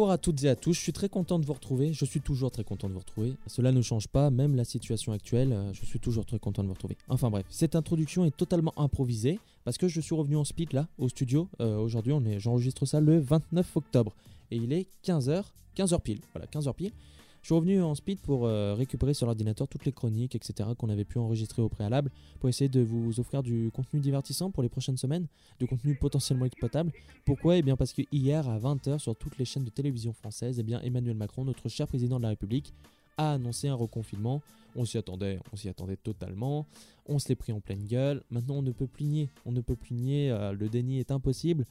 Bonjour à toutes et à tous, je suis très content de vous retrouver, je suis toujours très content de vous retrouver. Cela ne change pas, même la situation actuelle, euh, je suis toujours très content de vous retrouver. Enfin bref, cette introduction est totalement improvisée parce que je suis revenu en speed là, au studio. Euh, Aujourd'hui, j'enregistre ça le 29 octobre et il est 15h, 15h pile. Voilà, 15h pile. Je suis revenu en speed pour euh, récupérer sur l'ordinateur toutes les chroniques, etc. qu'on avait pu enregistrer au préalable pour essayer de vous offrir du contenu divertissant pour les prochaines semaines, du contenu potentiellement exploitable. Pourquoi? Eh bien parce que hier à 20h sur toutes les chaînes de télévision françaises, eh bien Emmanuel Macron, notre cher président de la République, a annoncé un reconfinement. On s'y attendait, on s'y attendait totalement. On se pris en pleine gueule. Maintenant, on ne peut plus nier. On ne peut plus nier. euh, le déni est impossible.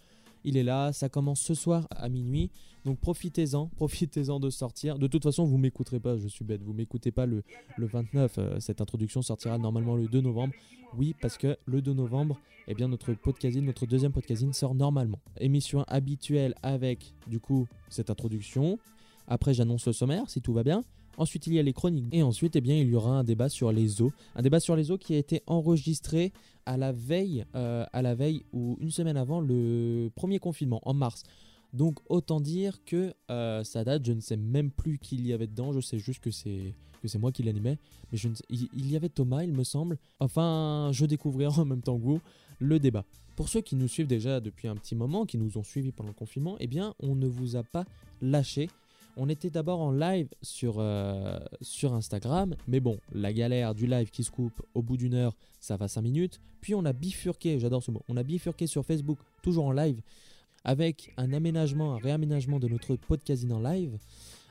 Il est là. Ça commence ce soir à minuit. Donc profitez-en. Profitez-en de sortir. De toute façon, vous m'écouterez pas. Je suis bête. Vous m'écoutez pas le, le 29. euh, cette introduction sortira normalement le 2 novembre. Oui, parce que le 2 novembre, eh bien notre podcasting, notre deuxième podcasting sort normalement. Émission habituelle avec du coup cette introduction. Après, j'annonce le sommaire si tout va bien. Ensuite, il y a les chroniques. Et ensuite, eh bien, il y aura un débat sur les eaux. Un débat sur les eaux qui a été enregistré à la veille, euh, à la veille ou une semaine avant le premier confinement, en mars. Donc, autant dire que euh, ça date. Je ne sais même plus qui il y avait dedans. Je sais juste que c'est moi qui l'animais. Mais il y avait Thomas, il me semble. Enfin, je découvrirai en même temps que vous le débat. Pour ceux qui nous suivent déjà depuis un petit moment, qui nous ont suivis pendant le confinement, eh bien, on ne vous a pas lâché. On était d'abord en live sur, euh, sur Instagram, mais bon, la galère du live qui se coupe au bout d'une heure, ça va 5 minutes. Puis on a bifurqué, j'adore ce mot, on a bifurqué sur Facebook, toujours en live, avec un aménagement, un réaménagement de notre podcasting en live.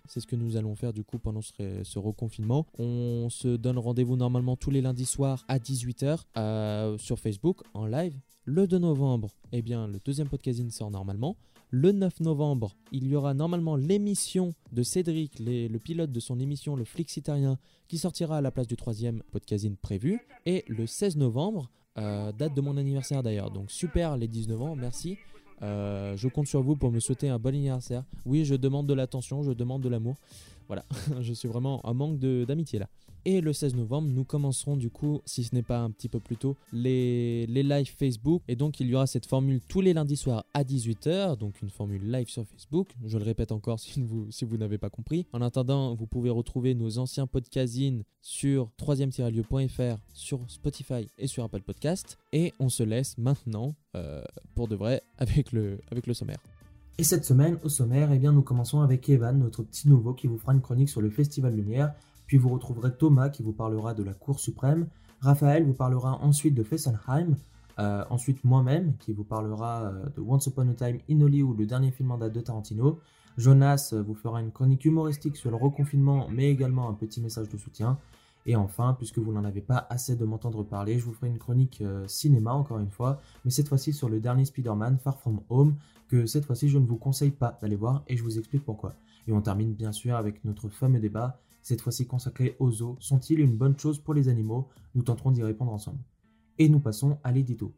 C'est ce que nous allons faire du coup pendant ce, reconfinement. On se donne rendez-vous normalement tous les lundis soirs à 18h euh, sur Facebook en live. Le 2 novembre, eh bien, le deuxième podcasting sort normalement. Le 9 novembre, il y aura normalement l'émission de Cédric, le pilote de son émission Le Flixitarien, qui sortira à la place du troisième podcasting prévu. Et le 16 novembre, euh, date de mon anniversaire d'ailleurs. Donc super les 19 ans, merci. Euh, je compte sur vous pour me souhaiter un bon anniversaire. Oui, je demande de l'attention, je demande de l'amour. Voilà, je suis vraiment en manque d'amitié là. Et le 16 novembre, nous commencerons du coup, si ce n'est pas un petit peu plus tôt, les, les lives Facebook. Et donc, il y aura cette formule tous les lundis soirs à 18h, donc une formule live sur Facebook. Je le répète encore si vous, si vous n'avez pas compris. En attendant, vous pouvez retrouver nos anciens podcastings sur 3e-lieu.fr, sur Spotify et sur Apple Podcast. Et on se laisse maintenant, euh, pour de vrai, avec le, avec le sommaire. Et cette semaine, au sommaire, eh bien, nous commençons avec Evan, notre petit nouveau, qui vous fera une chronique sur le Festival Lumière. Puis vous retrouverez Thomas, qui vous parlera de la Cour suprême. Raphaël vous parlera ensuite de Fessenheim. Euh, ensuite, moi-même, qui vous parlera euh, de Once Upon a Time in Hollywood, le dernier film en date de Tarantino. Jonas euh, vous fera une chronique humoristique sur le reconfinement, mais également un petit message de soutien. Et enfin, puisque vous n'en avez pas assez de m'entendre parler, je vous ferai une chronique cinéma, encore une fois, mais cette fois-ci sur le dernier Spider-Man, Far From Home, que cette fois-ci je ne vous conseille pas d'aller voir et je vous explique pourquoi. Et on termine bien sûr avec notre fameux débat, cette fois-ci consacré aux eaux. Sont-ils une bonne chose pour les animaux? Nous tenterons d'y répondre ensemble. Et nous passons à l'édito.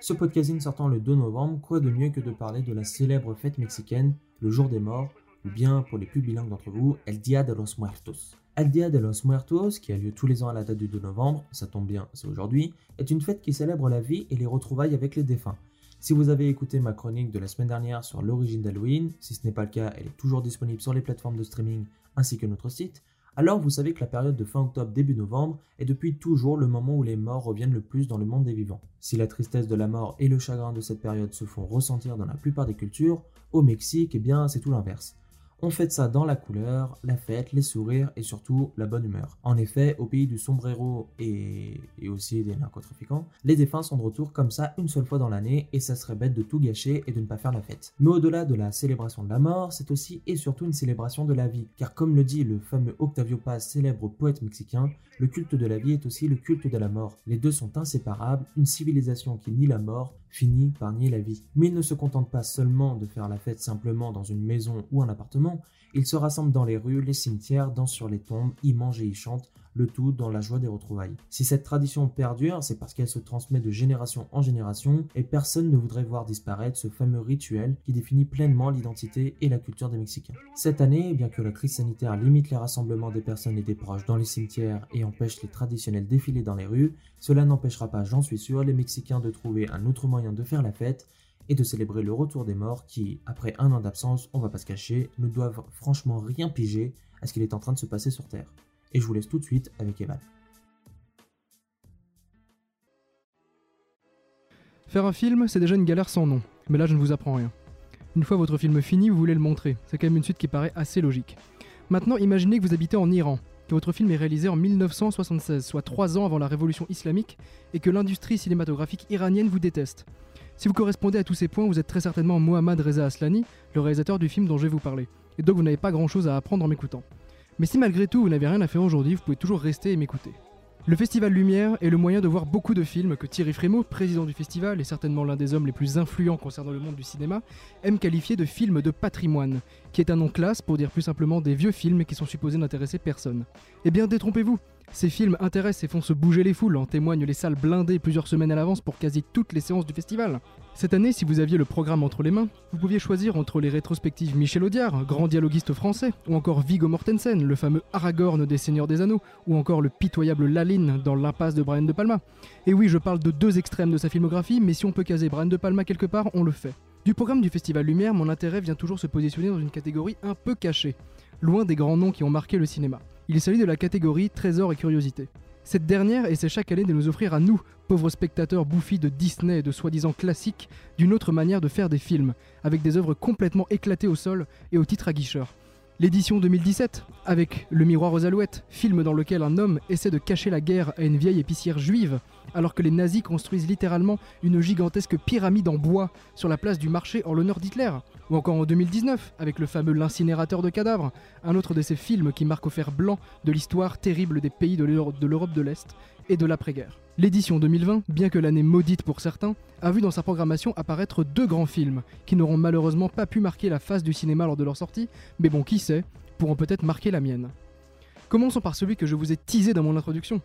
Ce podcasting sortant le 2 novembre, quoi de mieux que de parler de la célèbre fête mexicaine, le jour des morts, ou bien pour les plus bilingues d'entre vous, El Dia de los Muertos. El Dia de los Muertos, qui a lieu tous les ans à la date du 2 novembre, ça tombe bien, c'est aujourd'hui, est une fête qui célèbre la vie et les retrouvailles avec les défunts. Si vous avez écouté ma chronique de la semaine dernière sur l'origine d'Halloween, si ce n'est pas le cas, elle est toujours disponible sur les plateformes de streaming ainsi que notre site, alors vous savez que la période de fin octobre début novembre est depuis toujours le moment où les morts reviennent le plus dans le monde des vivants. Si la tristesse de la mort et le chagrin de cette période se font ressentir dans la plupart des cultures, au Mexique, eh bien c'est tout l'inverse. On fête ça dans la couleur, la fête, les sourires et surtout la bonne humeur. En effet, au pays du sombrero et, et aussi des narcotrafiquants, les défunts sont de retour comme ça une seule fois dans l'année et ça serait bête de tout gâcher et de ne pas faire la fête. Mais au-delà de la célébration de la mort, c'est aussi et surtout une célébration de la vie, car comme le dit le fameux Octavio Paz, célèbre poète mexicain, Le culte de la vie est aussi le culte de la mort. Les deux sont inséparables, une civilisation qui nie la mort finit par nier la vie. Mais ils ne se contentent pas seulement de faire la fête simplement dans une maison ou un appartement, ils se rassemblent dans les rues, les cimetières, dansent sur les tombes, y mangent et y chantent, le tout dans la joie des retrouvailles. Si cette tradition perdure, c'est parce qu'elle se transmet de génération en génération et personne ne voudrait voir disparaître ce fameux rituel qui définit pleinement l'identité et la culture des Mexicains. Cette année, bien que la crise sanitaire limite les rassemblements des personnes et des proches dans les cimetières et empêche les traditionnels défilés dans les rues, cela n'empêchera pas, j'en suis sûr, les Mexicains de trouver un autre moyen de faire la fête et de célébrer le retour des morts qui, après un an d'absence, on va pas se cacher, ne doivent franchement rien piger à ce qu'il est en train de se passer sur Terre. Et je vous laisse tout de suite avec Evan. Faire un film, c'est déjà une galère sans nom, mais là je ne vous apprends rien. Une fois votre film fini, vous voulez le montrer, c'est quand même une suite qui paraît assez logique. Maintenant, imaginez que vous habitez en Iran, que votre film est réalisé en 1976, soit 3 ans avant la révolution islamique, et que l'industrie cinématographique iranienne vous déteste. Si vous correspondez à tous ces points, vous êtes très certainement Mohammad Reza Aslani, le réalisateur du film dont je vais vous parler, et donc vous n'avez pas grand chose à apprendre en m'écoutant. Mais si malgré tout vous n'avez rien à faire aujourd'hui, vous pouvez toujours rester et m'écouter. Le Festival Lumière est le moyen de voir beaucoup de films que Thierry Frémaux, président du festival et certainement l'un des hommes les plus influents concernant le monde du cinéma, aime qualifier de films de patrimoine, qui est un nom classe pour dire plus simplement des vieux films qui sont supposés n'intéresser personne. Eh bien détrompez-vous, ces films intéressent et font se bouger les foules, en témoignent les salles blindées plusieurs semaines à l'avance pour quasi toutes les séances du festival. Cette année, si vous aviez le programme entre les mains, vous pouviez choisir entre les rétrospectives Michel Audiard, grand dialoguiste français, ou encore Viggo Mortensen, le fameux Aragorn des Seigneurs des Anneaux, ou encore le pitoyable Laline dans l'impasse de Brian De Palma. Et oui, je parle de deux extrêmes de sa filmographie, mais si on peut caser Brian De Palma quelque part, on le fait. Du programme du Festival Lumière, mon intérêt vient toujours se positionner dans une catégorie un peu cachée, loin des grands noms qui ont marqué le cinéma. Il s'agit de la catégorie Trésor et Curiosité. Cette dernière essaie chaque année de nous offrir à nous, pauvres spectateurs bouffis de Disney et de soi-disant classiques, d'une autre manière de faire des films, avec des œuvres complètement éclatées au sol et au titre aguicheur. L'édition 2017, avec Le Miroir aux Alouettes, film dans lequel un homme essaie de cacher la guerre à une vieille épicière juive, alors que les nazis construisent littéralement une gigantesque pyramide en bois sur la place du marché en l'honneur d'Hitler. Ou encore en 2019, avec le fameux L'incinérateur de cadavres, un autre de ces films qui marque au fer blanc de l'histoire terrible des pays de l'Europe de l'Est et de l'après-guerre. L'édition 2020, bien que l'année maudite pour certains, a vu dans sa programmation apparaître deux grands films, qui n'auront malheureusement pas pu marquer la face du cinéma lors de leur sortie, mais bon, qui sait, pourront peut-être marquer la mienne. Commençons par celui que je vous ai teasé dans mon introduction.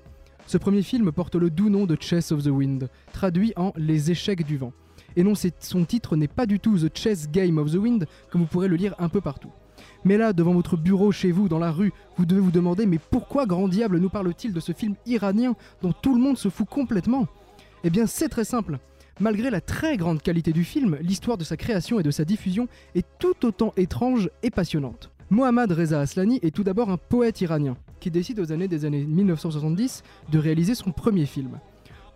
Ce premier film porte le doux nom de Chess of the Wind, traduit en Les échecs du vent. Et non, son titre n'est pas du tout The Chess Game of the Wind, comme vous pourrez le lire un peu partout. Mais là, devant votre bureau, chez vous, dans la rue, vous devez vous demander mais pourquoi grand diable nous parle-t-il de ce film iranien dont tout le monde se fout complètement? Eh bien, c'est très simple. Malgré la très grande qualité du film, l'histoire de sa création et de sa diffusion est tout autant étrange et passionnante. Mohammad Reza Aslani est tout d'abord un poète iranien qui décide aux années des années 1970 de réaliser son premier film.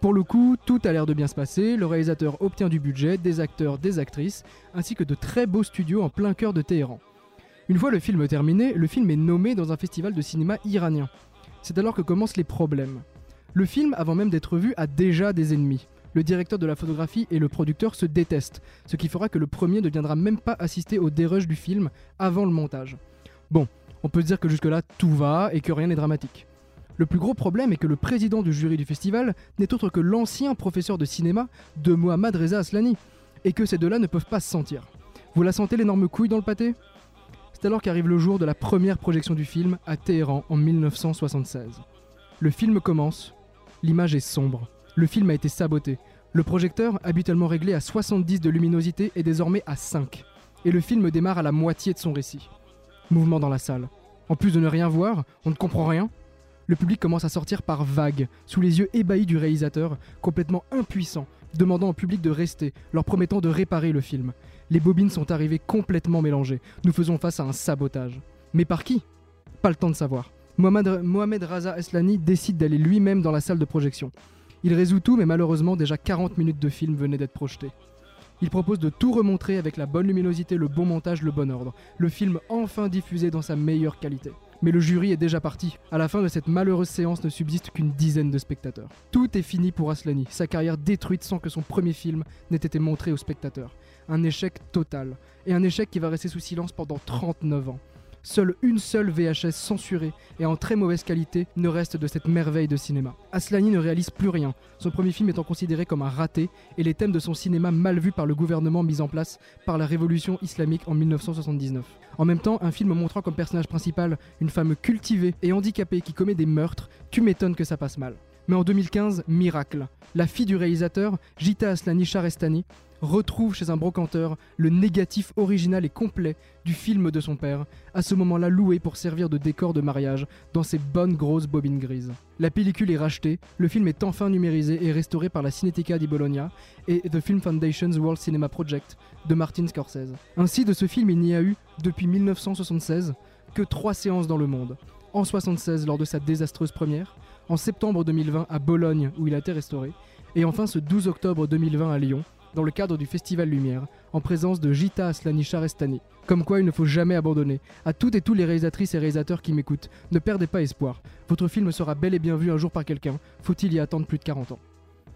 Pour le coup, tout a l'air de bien se passer, le réalisateur obtient du budget, des acteurs, des actrices, ainsi que de très beaux studios en plein cœur de Téhéran. Une fois le film terminé, le film est nommé dans un festival de cinéma iranien. C'est alors que commencent les problèmes. Le film, avant même d'être vu, a déjà des ennemis. Le directeur de la photographie et le producteur se détestent, ce qui fera que le premier ne viendra même pas assister au dérush du film avant le montage. Bon, on peut dire que jusque-là tout va et que rien n'est dramatique. Le plus gros problème est que le président du jury du festival n'est autre que l'ancien professeur de cinéma de Mohammad Reza Aslani, et que ces deux-là ne peuvent pas se sentir. Vous la sentez l'énorme couille dans le pâté? C'est alors qu'arrive le jour de la première projection du film à Téhéran en 1976. Le film commence, l'image est sombre, le film a été saboté, le projecteur, habituellement réglé à 70 de luminosité, est désormais à 5, et le film démarre à la moitié de son récit. Mouvement dans la salle. En plus de ne rien voir, on ne comprend rien. Le public commence à sortir par vagues, sous les yeux ébahis du réalisateur, complètement impuissant, demandant au public de rester, leur promettant de réparer le film. Les bobines sont arrivées complètement mélangées. Nous faisons face à un sabotage. Mais par qui? Pas le temps de savoir. Mohamed, Raza Eslani décide d'aller lui-même dans la salle de projection. Il résout tout, mais malheureusement, déjà 40 minutes de film venaient d'être projetées. Il propose de tout remontrer avec la bonne luminosité, le bon montage, le bon ordre. Le film enfin diffusé dans sa meilleure qualité. Mais le jury est déjà parti. À la fin de cette malheureuse séance ne subsiste qu'une dizaine de spectateurs. Tout est fini pour Aslani, sa carrière détruite sans que son premier film n'ait été montré aux spectateurs. Un échec total. Et un échec qui va rester sous silence pendant 39 ans. Seule une seule VHS censurée et en très mauvaise qualité ne reste de cette merveille de cinéma. Aslani ne réalise plus rien, son premier film étant considéré comme un raté et les thèmes de son cinéma mal vus par le gouvernement mis en place par la révolution islamique en 1979. En même temps, un film montrant comme personnage principal une femme cultivée et handicapée qui commet des meurtres, tu m'étonnes que ça passe mal. Mais en 2015, miracle. La fille du réalisateur, Gita Aslani Sharestani, retrouve chez un brocanteur le négatif original et complet du film de son père, à ce moment-là loué pour servir de décor de mariage dans ses bonnes grosses bobines grises. La pellicule est rachetée, le film est enfin numérisé et restauré par la Cineteca di Bologna et The Film Foundation's World Cinema Project de Martin Scorsese. Ainsi, de ce film, il n'y a eu, depuis 1976, que trois séances dans le monde. En 1976 lors de sa désastreuse première, en septembre 2020 à Bologne où il a été restauré, et enfin ce 12 octobre 2020 à Lyon, dans le cadre du Festival Lumière, en présence de Gita Aslani Sharestani. Comme quoi il ne faut jamais abandonner. À toutes et tous les réalisatrices et réalisateurs qui m'écoutent, ne perdez pas espoir. Votre film sera bel et bien vu un jour par quelqu'un, faut-il y attendre plus de 40 ans?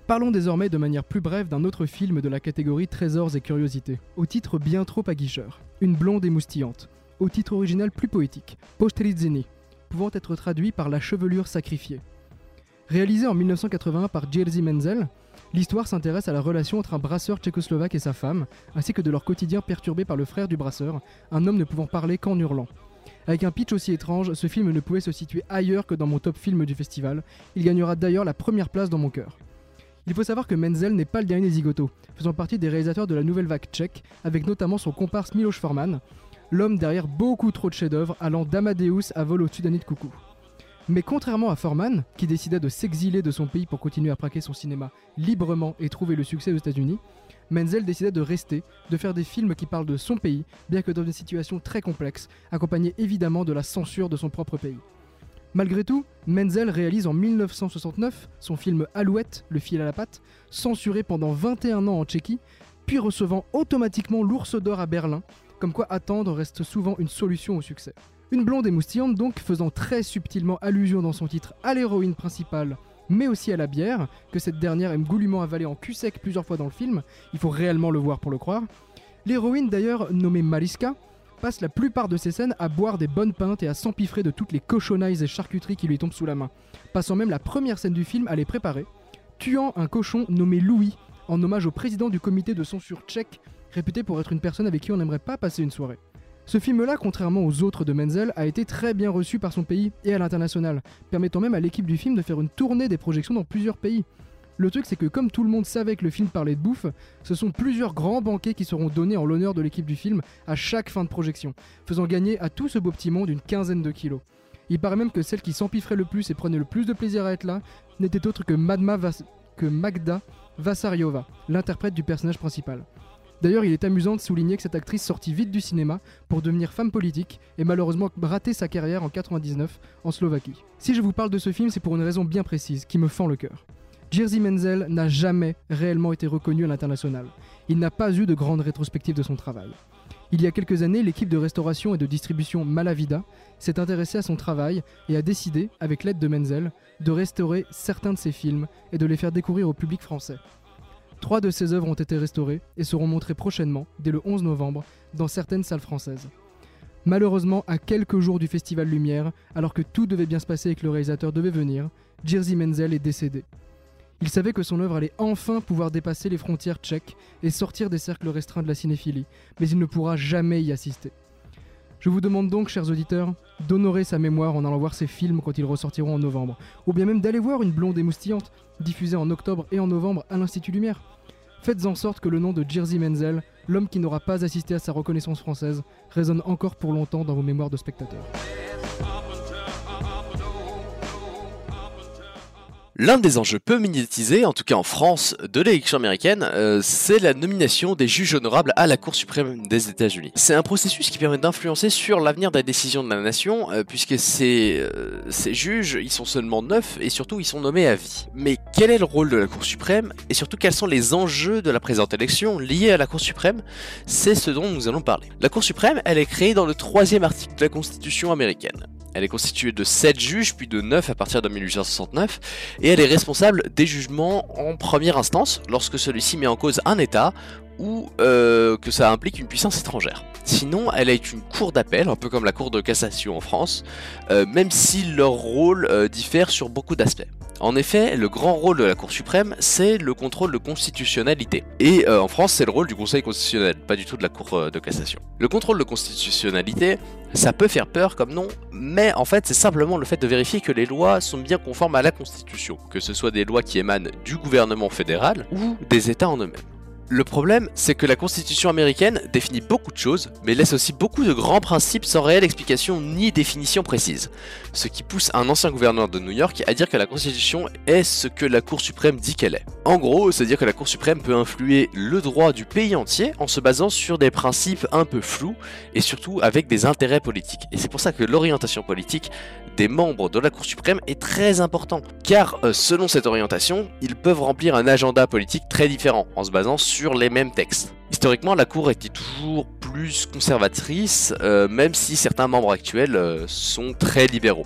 Parlons désormais de manière plus brève d'un autre film de la catégorie Trésors et Curiosités, au titre bien trop aguicheur, Une blonde émoustillante, au titre original plus poétique, Posterizzini, pouvant être traduit par La chevelure sacrifiée. Réalisé en 1981 par Jerzy Menzel, l'histoire s'intéresse à la relation entre un brasseur tchécoslovaque et sa femme, ainsi que de leur quotidien perturbé par le frère du brasseur, un homme ne pouvant parler qu'en hurlant. Avec un pitch aussi étrange, ce film ne pouvait se situer ailleurs que dans mon top film du festival. Il gagnera d'ailleurs la première place dans mon cœur. Il faut savoir que Menzel n'est pas le dernier zigoto, faisant partie des réalisateurs de la nouvelle vague tchèque, avec notamment son comparse Miloš Forman, l'homme derrière beaucoup trop de chefs-d'œuvre allant d'Amadeus à Vol au-dessus d'un de coucou. Mais contrairement à Forman, qui décida de s'exiler de son pays pour continuer à praquer son cinéma librement et trouver le succès aux États-Unis, Menzel décida de rester, de faire des films qui parlent de son pays, bien que dans une situation très complexe, accompagnée évidemment de la censure de son propre pays. Malgré tout, Menzel réalise en 1969 son film Alouette, le fil à la patte, censuré pendant 21 ans en Tchéquie, puis recevant automatiquement l'ours d'or à Berlin, comme quoi attendre reste souvent une solution au succès. Une blonde émoustillante donc faisant très subtilement allusion dans son titre à l'héroïne principale, mais aussi à la bière, que cette dernière aime goulûment avaler en cul sec plusieurs fois dans le film, il faut réellement le voir pour le croire. L'héroïne d'ailleurs, nommée Mariska, passe la plupart de ses scènes à boire des bonnes pintes et à s'empiffrer de toutes les cochonnailles et charcuteries qui lui tombent sous la main, passant même la première scène du film à les préparer, tuant un cochon nommé Louis, en hommage au président du comité de censure tchèque, réputé pour être une personne avec qui on n'aimerait pas passer une soirée. Ce film-là, contrairement aux autres de Menzel, a été très bien reçu par son pays et à l'international, permettant même à l'équipe du film de faire une tournée des projections dans plusieurs pays. Le truc, c'est que comme tout le monde savait que le film parlait de bouffe, ce sont plusieurs grands banquets qui seront donnés en l'honneur de l'équipe du film à chaque fin de projection, faisant gagner à tout ce beau petit monde une quinzaine de kilos. Il paraît même que celle qui s'empiffrait le plus et prenait le plus de plaisir à être là n'était autre que, Madma que Magda Vassariova, l'interprète du personnage principal. D'ailleurs, il est amusant de souligner que cette actrice sortit vite du cinéma pour devenir femme politique et malheureusement rater sa carrière en 99 en Slovaquie. Si je vous parle de ce film, c'est pour une raison bien précise qui me fend le cœur. Jerzy Menzel n'a jamais réellement été reconnu à l'international. Il n'a pas eu de grande rétrospective de son travail. Il y a quelques années, l'équipe de restauration et de distribution Malavida s'est intéressée à son travail et a décidé, avec l'aide de Menzel, de restaurer certains de ses films et de les faire découvrir au public français. Trois de ses œuvres ont été restaurées et seront montrées prochainement, dès le 11 novembre, dans certaines salles françaises. Malheureusement, à quelques jours du Festival Lumière, alors que tout devait bien se passer et que le réalisateur devait venir, Jerzy Menzel est décédé. Il savait que son œuvre allait enfin pouvoir dépasser les frontières tchèques et sortir des cercles restreints de la cinéphilie, mais il ne pourra jamais y assister. Je vous demande donc, chers auditeurs, d'honorer sa mémoire en allant voir ses films quand ils ressortiront en novembre, ou bien même d'aller voir Une blonde émoustillante, diffusée en octobre et en novembre à l'Institut Lumière. Faites en sorte que le nom de Jerzy Menzel, l'homme qui n'aura pas assisté à sa reconnaissance française, résonne encore pour longtemps dans vos mémoires de spectateurs. L'un des enjeux peu médiatisés, en tout cas en France, de l'élection américaine, euh, c'est la nomination des juges honorables à la Cour suprême des États-Unis. C'est un processus qui permet d'influencer sur l'avenir des décisions de la nation, euh, puisque ces, euh, ces juges, ils sont seulement neuf et surtout ils sont nommés à vie. Mais quel est le rôle de la Cour suprême et surtout quels sont les enjeux de la présente élection liés à la Cour suprême? C'est ce dont nous allons parler. La Cour suprême, elle est créée dans le troisième article de la Constitution américaine. Elle est constituée de 7 juges, puis de 9 à partir de 1869, et elle est responsable des jugements en première instance, lorsque celui-ci met en cause un État, ou euh, que ça implique une puissance étrangère. Sinon, elle est une cour d'appel, un peu comme la cour de cassation en France, euh, même si leur rôle euh, diffère sur beaucoup d'aspects. En effet, le grand rôle de la Cour suprême, c'est le contrôle de constitutionnalité. Et euh, en France, c'est le rôle du Conseil constitutionnel, pas du tout de la Cour euh, de cassation. Le contrôle de constitutionnalité, ça peut faire peur comme nom, mais en fait, c'est simplement le fait de vérifier que les lois sont bien conformes à la Constitution, que ce soit des lois qui émanent du gouvernement fédéral ou des États en eux-mêmes. Le problème, c'est que la Constitution américaine définit beaucoup de choses, mais laisse aussi beaucoup de grands principes sans réelle explication ni définition précise. Ce qui pousse un ancien gouverneur de New York à dire que la Constitution est ce que la Cour suprême dit qu'elle est. En gros, c'est dire que la Cour suprême peut influer le droit du pays entier en se basant sur des principes un peu flous et surtout avec des intérêts politiques. Et c'est pour ça que l'orientation politique des membres de la Cour suprême est très important, car euh, selon cette orientation, ils peuvent remplir un agenda politique très différent en se basant sur les mêmes textes. Historiquement, la Cour était toujours plus conservatrice, euh, même si certains membres actuels euh, sont très libéraux.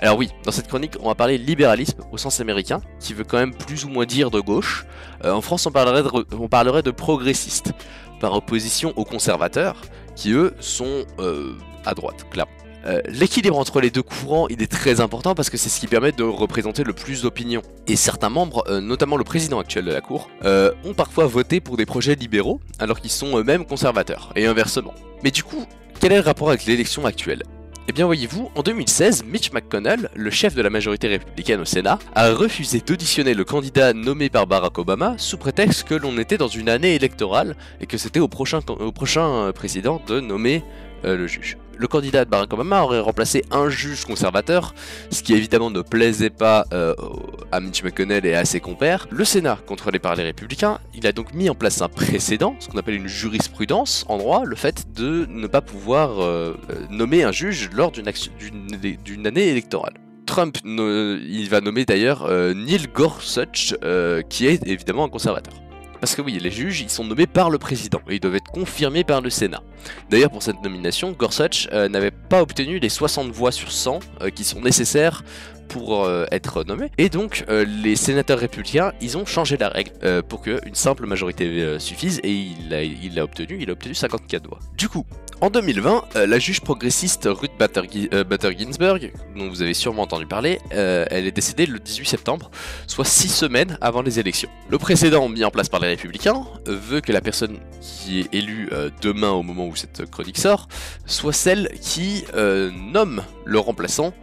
Alors oui, dans cette chronique, on va parler libéralisme au sens américain, qui veut quand même plus ou moins dire de gauche. Euh, en France, on parlerait de, on progressistes, par opposition aux conservateurs, qui eux sont à droite, clairement. Euh, L'équilibre entre les deux courants, il est très important parce que c'est ce qui permet de représenter le plus d'opinions. Et certains membres, euh, notamment le président actuel de la Cour, euh, ont parfois voté pour des projets libéraux alors qu'ils sont eux-mêmes conservateurs, et inversement. Mais du coup, quel est le rapport avec l'élection actuelle? Eh bien voyez-vous, en 2016, Mitch McConnell, le chef de la majorité républicaine au Sénat, a refusé d'auditionner le candidat nommé par Barack Obama sous prétexte que l'on était dans une année électorale et que c'était au prochain, président de nommer le juge. Le candidat de Barack Obama aurait remplacé un juge conservateur, ce qui évidemment ne plaisait pas euh, à Mitch McConnell et à ses compères. Le Sénat, contrôlé par les républicains, il a donc mis en place un précédent, ce qu'on appelle une jurisprudence en droit, le fait de ne pas pouvoir euh, nommer un juge lors d'une année électorale. Trump, il va nommer d'ailleurs euh, Neil Gorsuch, euh, qui est évidemment un conservateur. Parce que oui, les juges, ils sont nommés par le président et ils doivent être confirmés par le Sénat. D'ailleurs, pour cette nomination, Gorsuch euh, n'avait pas obtenu les 60 voix sur 100 euh, qui sont nécessaires pour euh, être nommé. Et donc, euh, les sénateurs républicains, ils ont changé la règle euh, pour qu'une simple majorité suffise et il l'a obtenu, il a obtenu 54 voix. Du coup, en 2020, euh, la juge progressiste Ruth Bader, Gi- Bader Ginsburg, dont vous avez sûrement entendu parler, elle est décédée le 18 septembre, soit 6 semaines avant les élections. Le précédent mis en place par les républicains veut que la personne qui est élue demain au moment où cette chronique sort soit celle qui nomme le remplaçant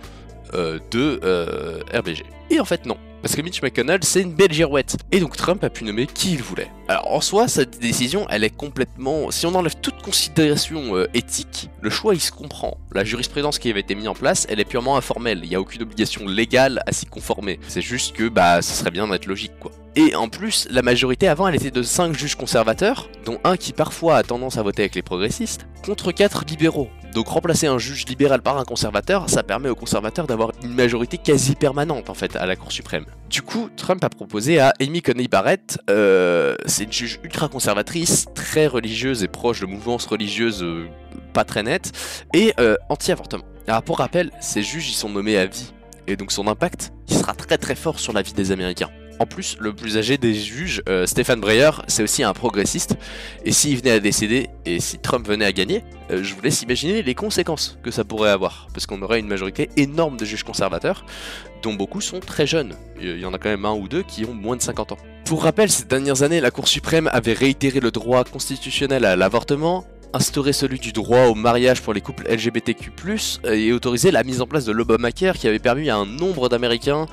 euh, de euh, RBG. Et en fait non. Parce que Mitch McConnell, c'est une belle girouette. Et donc Trump a pu nommer qui il voulait. Alors en soi, cette décision, elle est complètement... Si on enlève toute considération euh, éthique, le choix, il se comprend. La jurisprudence qui avait été mise en place, elle est purement informelle. Il n'y a aucune obligation légale à s'y conformer. C'est juste que, bah, ce serait bien d'être logique, quoi. Et en plus, la majorité avant, elle était de 5 juges conservateurs, dont un qui parfois a tendance à voter avec les progressistes, contre 4 libéraux. Donc remplacer un juge libéral par un conservateur, ça permet aux conservateurs d'avoir une majorité quasi permanente en fait à la Cour suprême. Du coup, Trump a proposé à Amy Coney Barrett, euh, c'est une juge ultra conservatrice, très religieuse et proche de mouvances religieuses euh, pas très nettes, et euh, anti-avortement. Alors pour rappel, ces juges ils sont nommés à vie, et donc son impact, il sera très très fort sur la vie des Américains. En plus, le plus âgé des juges, euh, Stéphane Breyer, c'est aussi un progressiste. Et s'il venait à décéder, et si Trump venait à gagner, euh, je vous laisse imaginer les conséquences que ça pourrait avoir. Parce qu'on aurait une majorité énorme de juges conservateurs, dont beaucoup sont très jeunes. Il y en a quand même un ou deux qui ont moins de 50 ans. Pour rappel, ces dernières années, la Cour suprême avait réitéré le droit constitutionnel à l'avortement, instauré celui du droit au mariage pour les couples LGBTQ+, et autorisé la mise en place de l'Obamacare qui avait permis à un nombre d'Américains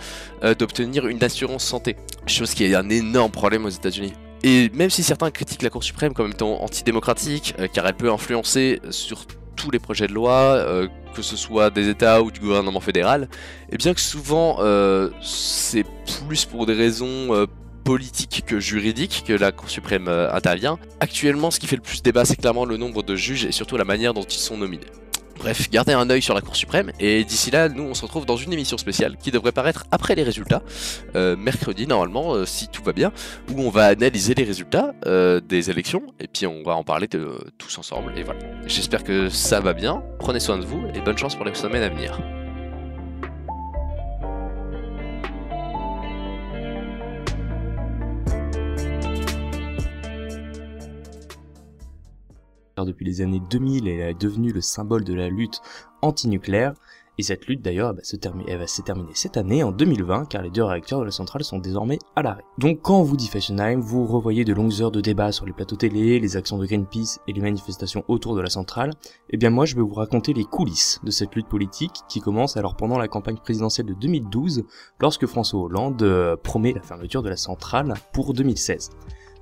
euh, d'obtenir une assurance santé. Chose qui est un énorme problème aux États-Unis. Et même si certains critiquent la Cour suprême comme étant antidémocratique, euh, car elle peut influencer sur tous les projets de loi, euh, que ce soit des États ou du gouvernement fédéral, et bien que souvent euh, c'est plus pour des raisons euh, politiques que juridiques que la Cour suprême euh, intervient. Actuellement, ce qui fait le plus débat, c'est clairement le nombre de juges et surtout la manière dont ils sont nominés. Bref, gardez un œil sur la Cour suprême, et d'ici là, nous on se retrouve dans une émission spéciale qui devrait paraître après les résultats, euh, mercredi normalement, euh, si tout va bien, où on va analyser les résultats des élections, et puis on va en parler de, tous ensemble, et voilà. J'espère que ça va bien, prenez soin de vous, et bonne chance pour les semaines à venir. Depuis les années 2000, elle est devenue le symbole de la lutte antinucléaire, et cette lutte d'ailleurs bah, elle va se terminer cette année en 2020 car les deux réacteurs de la centrale sont désormais à l'arrêt. Donc quand vous dit Fessenheim, vous revoyez de longues heures de débat sur les plateaux télé, les actions de Greenpeace et les manifestations autour de la centrale, eh bien moi je vais vous raconter les coulisses de cette lutte politique qui commence alors pendant la campagne présidentielle de 2012 lorsque François Hollande euh, promet la fermeture de la centrale pour 2016.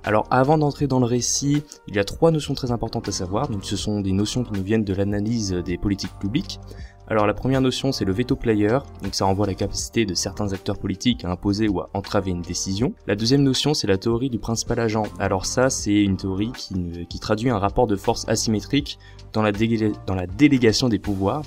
Alors avant d'entrer dans le récit, il y a trois notions très importantes à savoir, donc ce sont des notions qui nous viennent de l'analyse des politiques publiques. Alors la première notion c'est le veto player, donc ça renvoie à la capacité de certains acteurs politiques à imposer ou à entraver une décision. La deuxième notion c'est la théorie du principal agent. Alors ça c'est une théorie qui, traduit un rapport de force asymétrique dans la délégation des pouvoirs.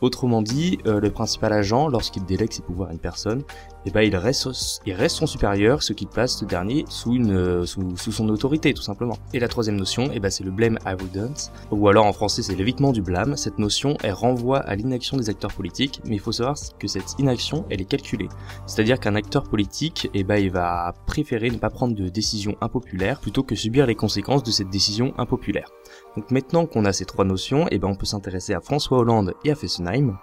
Autrement dit, euh, le principal agent, lorsqu'il délègue ses pouvoirs à une personne, eh ben il reste, son supérieur, ce qui place ce dernier sous une, euh, sous, sous son autorité tout simplement. Et la troisième notion, eh ben c'est le blame avoidance, ou alors en français c'est l'évitement du blâme. Cette notion, elle renvoie à l'inaction des acteurs politiques, mais il faut savoir que cette inaction, elle est calculée. C'est-à-dire qu'un acteur politique, eh ben il va préférer ne pas prendre de décision impopulaire plutôt que subir les conséquences de cette décision impopulaire. Donc maintenant qu'on a ces trois notions, eh ben on peut s'intéresser à François Hollande et à Fessenheim.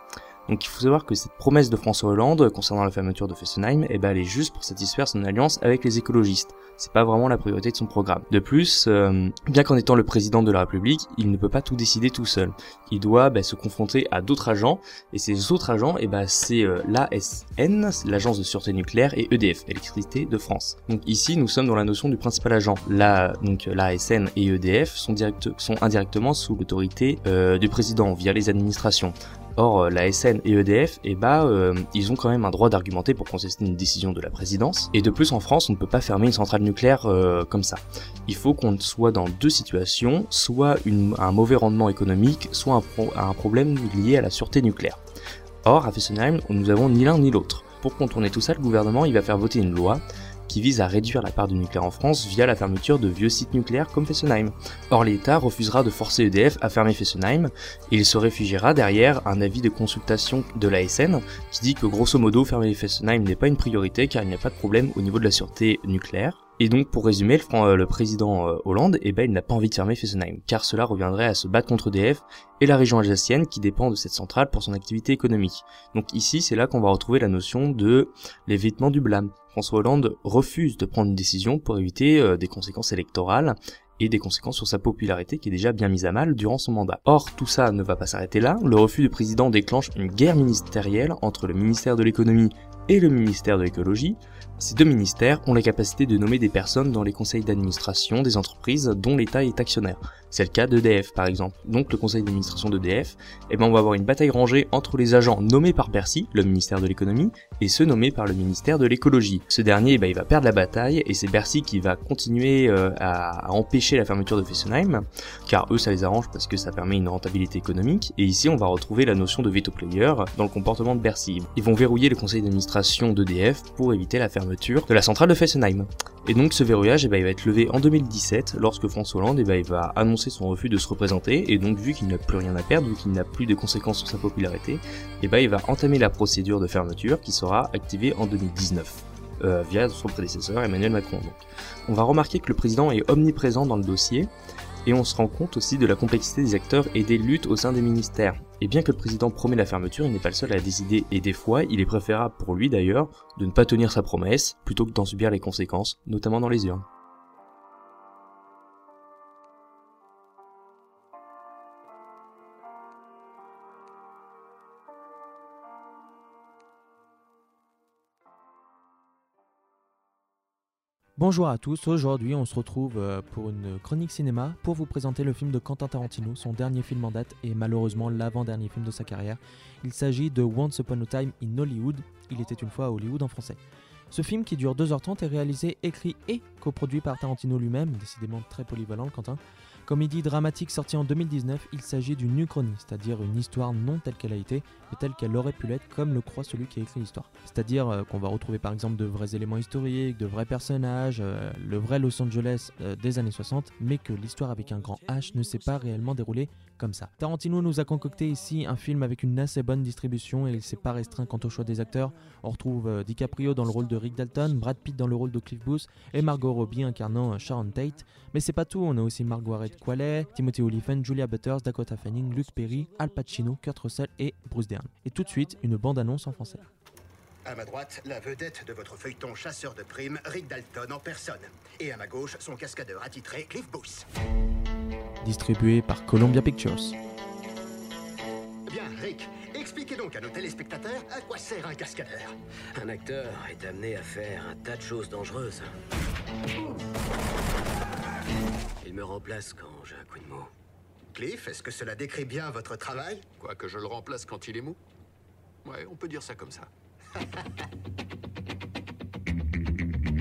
Donc il faut savoir que cette promesse de François Hollande concernant la fermeture de Fessenheim, eh ben elle est juste pour satisfaire son alliance avec les écologistes. C'est pas vraiment la priorité de son programme. De plus, euh, bien qu'en étant le président de la République, il ne peut pas tout décider tout seul. Il doit bah, se confronter à d'autres agents, et ces autres agents, eh ben c'est euh, l'ASN, l'agence de sûreté nucléaire, et EDF, Électricité de France. Donc ici, nous sommes dans la notion du principal agent. Là, donc l'ASN et EDF sont, direct, sont indirectement sous l'autorité euh, du président via les administrations. Or, euh, la SN et EDF, eh bah, ils ont quand même un droit d'argumenter pour contester une décision de la présidence. Et de plus, en France, on ne peut pas fermer une centrale nucléaire euh, comme ça. Il faut qu'on soit dans deux situations, soit un mauvais rendement économique, soit un, un problème lié à la sûreté nucléaire. Or, à Fessenheim, nous avons ni l'un ni l'autre. Pour contourner tout ça, le gouvernement il va faire voter une loi qui vise à réduire la part du nucléaire en France via la fermeture de vieux sites nucléaires comme Fessenheim. Or, l'État refusera de forcer EDF à fermer Fessenheim et il se réfugiera derrière un avis de consultation de l'ASN qui dit que grosso modo fermer Fessenheim n'est pas une priorité car il n'y a pas de problème au niveau de la sûreté nucléaire. Et donc pour résumer, le, euh, président euh, Hollande, eh ben, il n'a pas envie de fermer Fessenheim car cela reviendrait à se battre contre EDF et la région alsacienne qui dépend de cette centrale pour son activité économique. Donc ici c'est là qu'on va retrouver la notion de l'évitement du blâme. François Hollande refuse de prendre une décision pour éviter euh, des conséquences électorales et des conséquences sur sa popularité qui est déjà bien mise à mal durant son mandat. Or, tout ça ne va pas s'arrêter là. Le refus du président déclenche une guerre ministérielle entre le ministère de l'économie et le ministère de l'écologie. Ces deux ministères ont la capacité de nommer des personnes dans les conseils d'administration des entreprises dont l'État est actionnaire. C'est le cas d'EDF par exemple. Donc le conseil d'administration d'EDF, eh ben on va avoir une bataille rangée entre les agents nommés par Bercy, le ministère de l'économie, et ceux nommés par le ministère de l'écologie. Ce dernier, eh ben, il va perdre la bataille et c'est Bercy qui va continuer euh, à, empêcher la fermeture de Fessenheim, car eux ça les arrange parce que ça permet une rentabilité économique. Et ici on va retrouver la notion de veto player dans le comportement de Bercy. Ils vont verrouiller le conseil d'administration d'EDF pour éviter la fermeture de la centrale de Fessenheim. Et donc ce verrouillage, eh ben, va être levé en 2017 lorsque François Hollande, eh ben, va annoncer son refus de se représenter et donc vu qu'il n'a plus rien à perdre, vu qu'il n'a plus de conséquences sur sa popularité, eh ben, il va entamer la procédure de fermeture qui sera activée en 2019 euh, via son prédécesseur Emmanuel Macron. On va remarquer que le président est omniprésent dans le dossier et on se rend compte aussi de la complexité des acteurs et des luttes au sein des ministères. Et bien que le président promet la fermeture, il n'est pas le seul à décider et des fois, il est préférable pour lui d'ailleurs de ne pas tenir sa promesse plutôt que d'en subir les conséquences, notamment dans les urnes. Bonjour à tous, aujourd'hui on se retrouve euh, pour une chronique cinéma pour vous présenter le film de Quentin Tarantino, son dernier film en date et malheureusement l'avant-dernier film de sa carrière. Il s'agit de Once Upon a Time in Hollywood, il était une fois à Hollywood en français. Ce film qui dure 2h30 est réalisé, écrit et coproduit par Tarantino lui-même, décidément très polyvalent le Quentin. Comédie dramatique sortie en 2019, il s'agit d'une uchronie, c'est-à-dire une histoire non telle qu'elle a été, mais telle qu'elle aurait pu l'être comme le croit celui qui a écrit l'histoire. C'est-à-dire euh, qu'on va retrouver par exemple de vrais éléments historiques, de vrais personnages, euh, le vrai Los Angeles euh, des années 60, mais que l'histoire avec un grand H ne s'est pas réellement déroulée comme ça. Tarantino nous a concocté ici un film avec une assez bonne distribution et il s'est pas restreint quant au choix des acteurs. On retrouve DiCaprio dans le rôle de Rick Dalton, Brad Pitt dans le rôle de Cliff Booth et Margot Robbie incarnant Sharon Tate. Mais c'est pas tout, on a aussi Margaret Qualley, Timothy Olyphant, Julia Butters, Dakota Fanning, Luke Perry, Al Pacino, Kurt Russell et Bruce Dern. Et tout de suite, une bande-annonce en français. À ma droite, la vedette de votre feuilleton chasseur de primes, Rick Dalton en personne. Et à ma gauche, son cascadeur attitré, Cliff Booth. Distribué par Columbia Pictures. Bien, Rick, expliquez donc à nos téléspectateurs à quoi sert un cascadeur. Un acteur est amené à faire un tas de choses dangereuses. Il me remplace quand j'ai un coup de mou. Cliff, est-ce que cela décrit bien votre travail? Quoi que je le remplace quand il est mou? Ouais, on peut dire ça comme ça.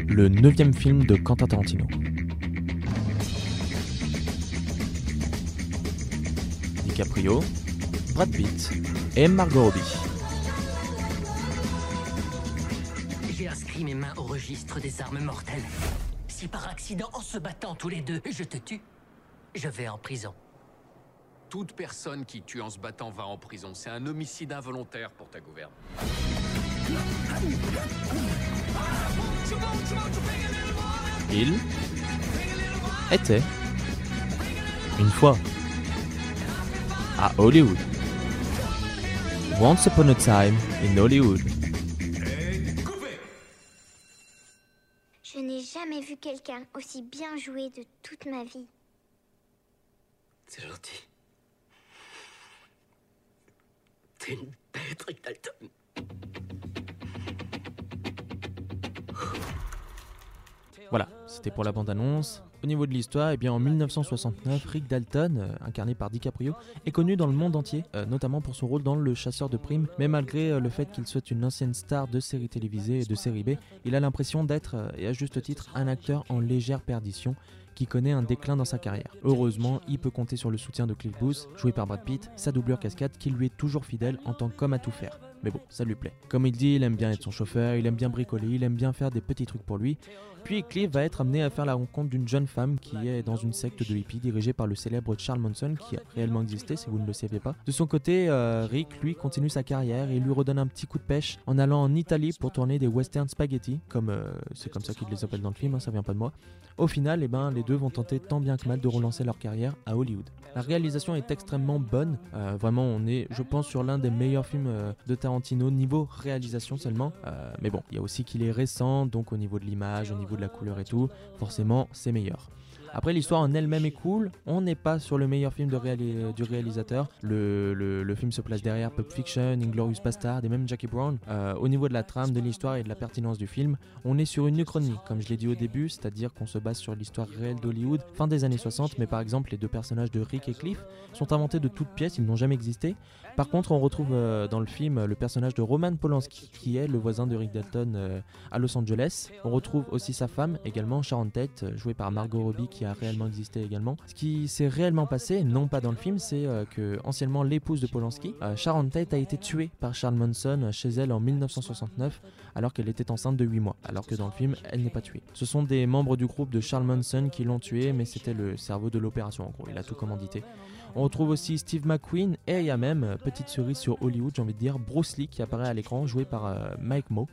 Le neuvième film de Quentin Tarantino. DiCaprio, Brad Pitt et Margot Robbie. J'ai inscrit mes mains au registre des armes mortelles. Si par accident, en se battant tous les deux, je te tue, je vais en prison. Toute personne qui tue en se battant va en prison. C'est un homicide involontaire pour ta gouverne. Il était une fois à Hollywood. Once upon a time in Hollywood. Jamais vu quelqu'un aussi bien joué de toute ma vie. C'est gentil. T'es une bête, Rick Dalton. Voilà, c'était pour la bande-annonce. Au niveau de l'histoire, eh en 1969, Rick Dalton, euh, incarné par DiCaprio, est connu dans le monde entier, euh, notamment pour son rôle dans Le Chasseur de primes. Mais malgré euh, le fait qu'il soit une ancienne star de séries télévisées et de série B, il a l'impression d'être, et à juste titre, un acteur en légère perdition qui connaît un déclin dans sa carrière. Heureusement, il peut compter sur le soutien de Cliff Booth, joué par Brad Pitt, sa doublure cascade qui lui est toujours fidèle en tant qu'homme à tout faire. Mais bon, ça lui plaît. Comme il dit, il aime bien être son chauffeur, il aime bien bricoler, il aime bien faire des petits trucs pour lui. Puis Cliff va être amené à faire la rencontre d'une jeune femme qui est dans une secte de hippies dirigée par le célèbre Charles Manson qui a réellement existé si vous ne le saviez pas. De son côté, euh, Rick lui continue sa carrière et lui redonne un petit coup de pêche en allant en Italie pour tourner des western spaghetti, comme euh, c'est comme ça qu'il les appelle dans le film, hein, ça vient pas de moi. Au final, eh ben, les deux vont tenter tant bien que mal de relancer leur carrière à Hollywood. La réalisation est extrêmement bonne, euh, vraiment on est je pense sur l'un des meilleurs films de Tarantino niveau réalisation seulement, Euh, mais bon, il y a aussi qu'il est récent, donc au niveau de l'image, au niveau de la couleur et tout, forcément c'est meilleur. Après, l'histoire en elle-même est cool. On n'est pas sur le meilleur film du réalisateur. Le film se place derrière Pulp Fiction, Inglorious Bastard et même Jackie Brown. Euh, au niveau de la trame, de l'histoire et de la pertinence du film, on est sur une uchronie, comme je l'ai dit au début, c'est-à-dire qu'on se base sur l'histoire réelle d'Hollywood, fin des années 60. Mais par exemple, les deux personnages de Rick et Cliff sont inventés de toutes pièces, ils n'ont jamais existé. Par contre, on retrouve euh, dans le film le personnage de Roman Polanski, qui est le voisin de Rick Dalton euh, à Los Angeles. On retrouve aussi sa femme, également Sharon Tate, euh, jouée par Margot Robbie, qui a réellement existé également. Ce qui s'est réellement passé, non pas dans le film, c'est euh, que anciennement l'épouse de Polanski, euh, Sharon Tate a été tuée par Charles Manson euh, chez elle en 1969, alors qu'elle était enceinte de 8 mois, alors que dans le film, elle n'est pas tuée. Ce sont des membres du groupe de Charles Manson qui l'ont tuée, mais c'était le cerveau de l'opération en gros, il a tout commandité. On retrouve aussi Steve McQueen et il y a même, euh, petite cerise sur Hollywood, j'ai envie de dire, Bruce Lee qui apparaît à l'écran, joué par euh, Mike Moe.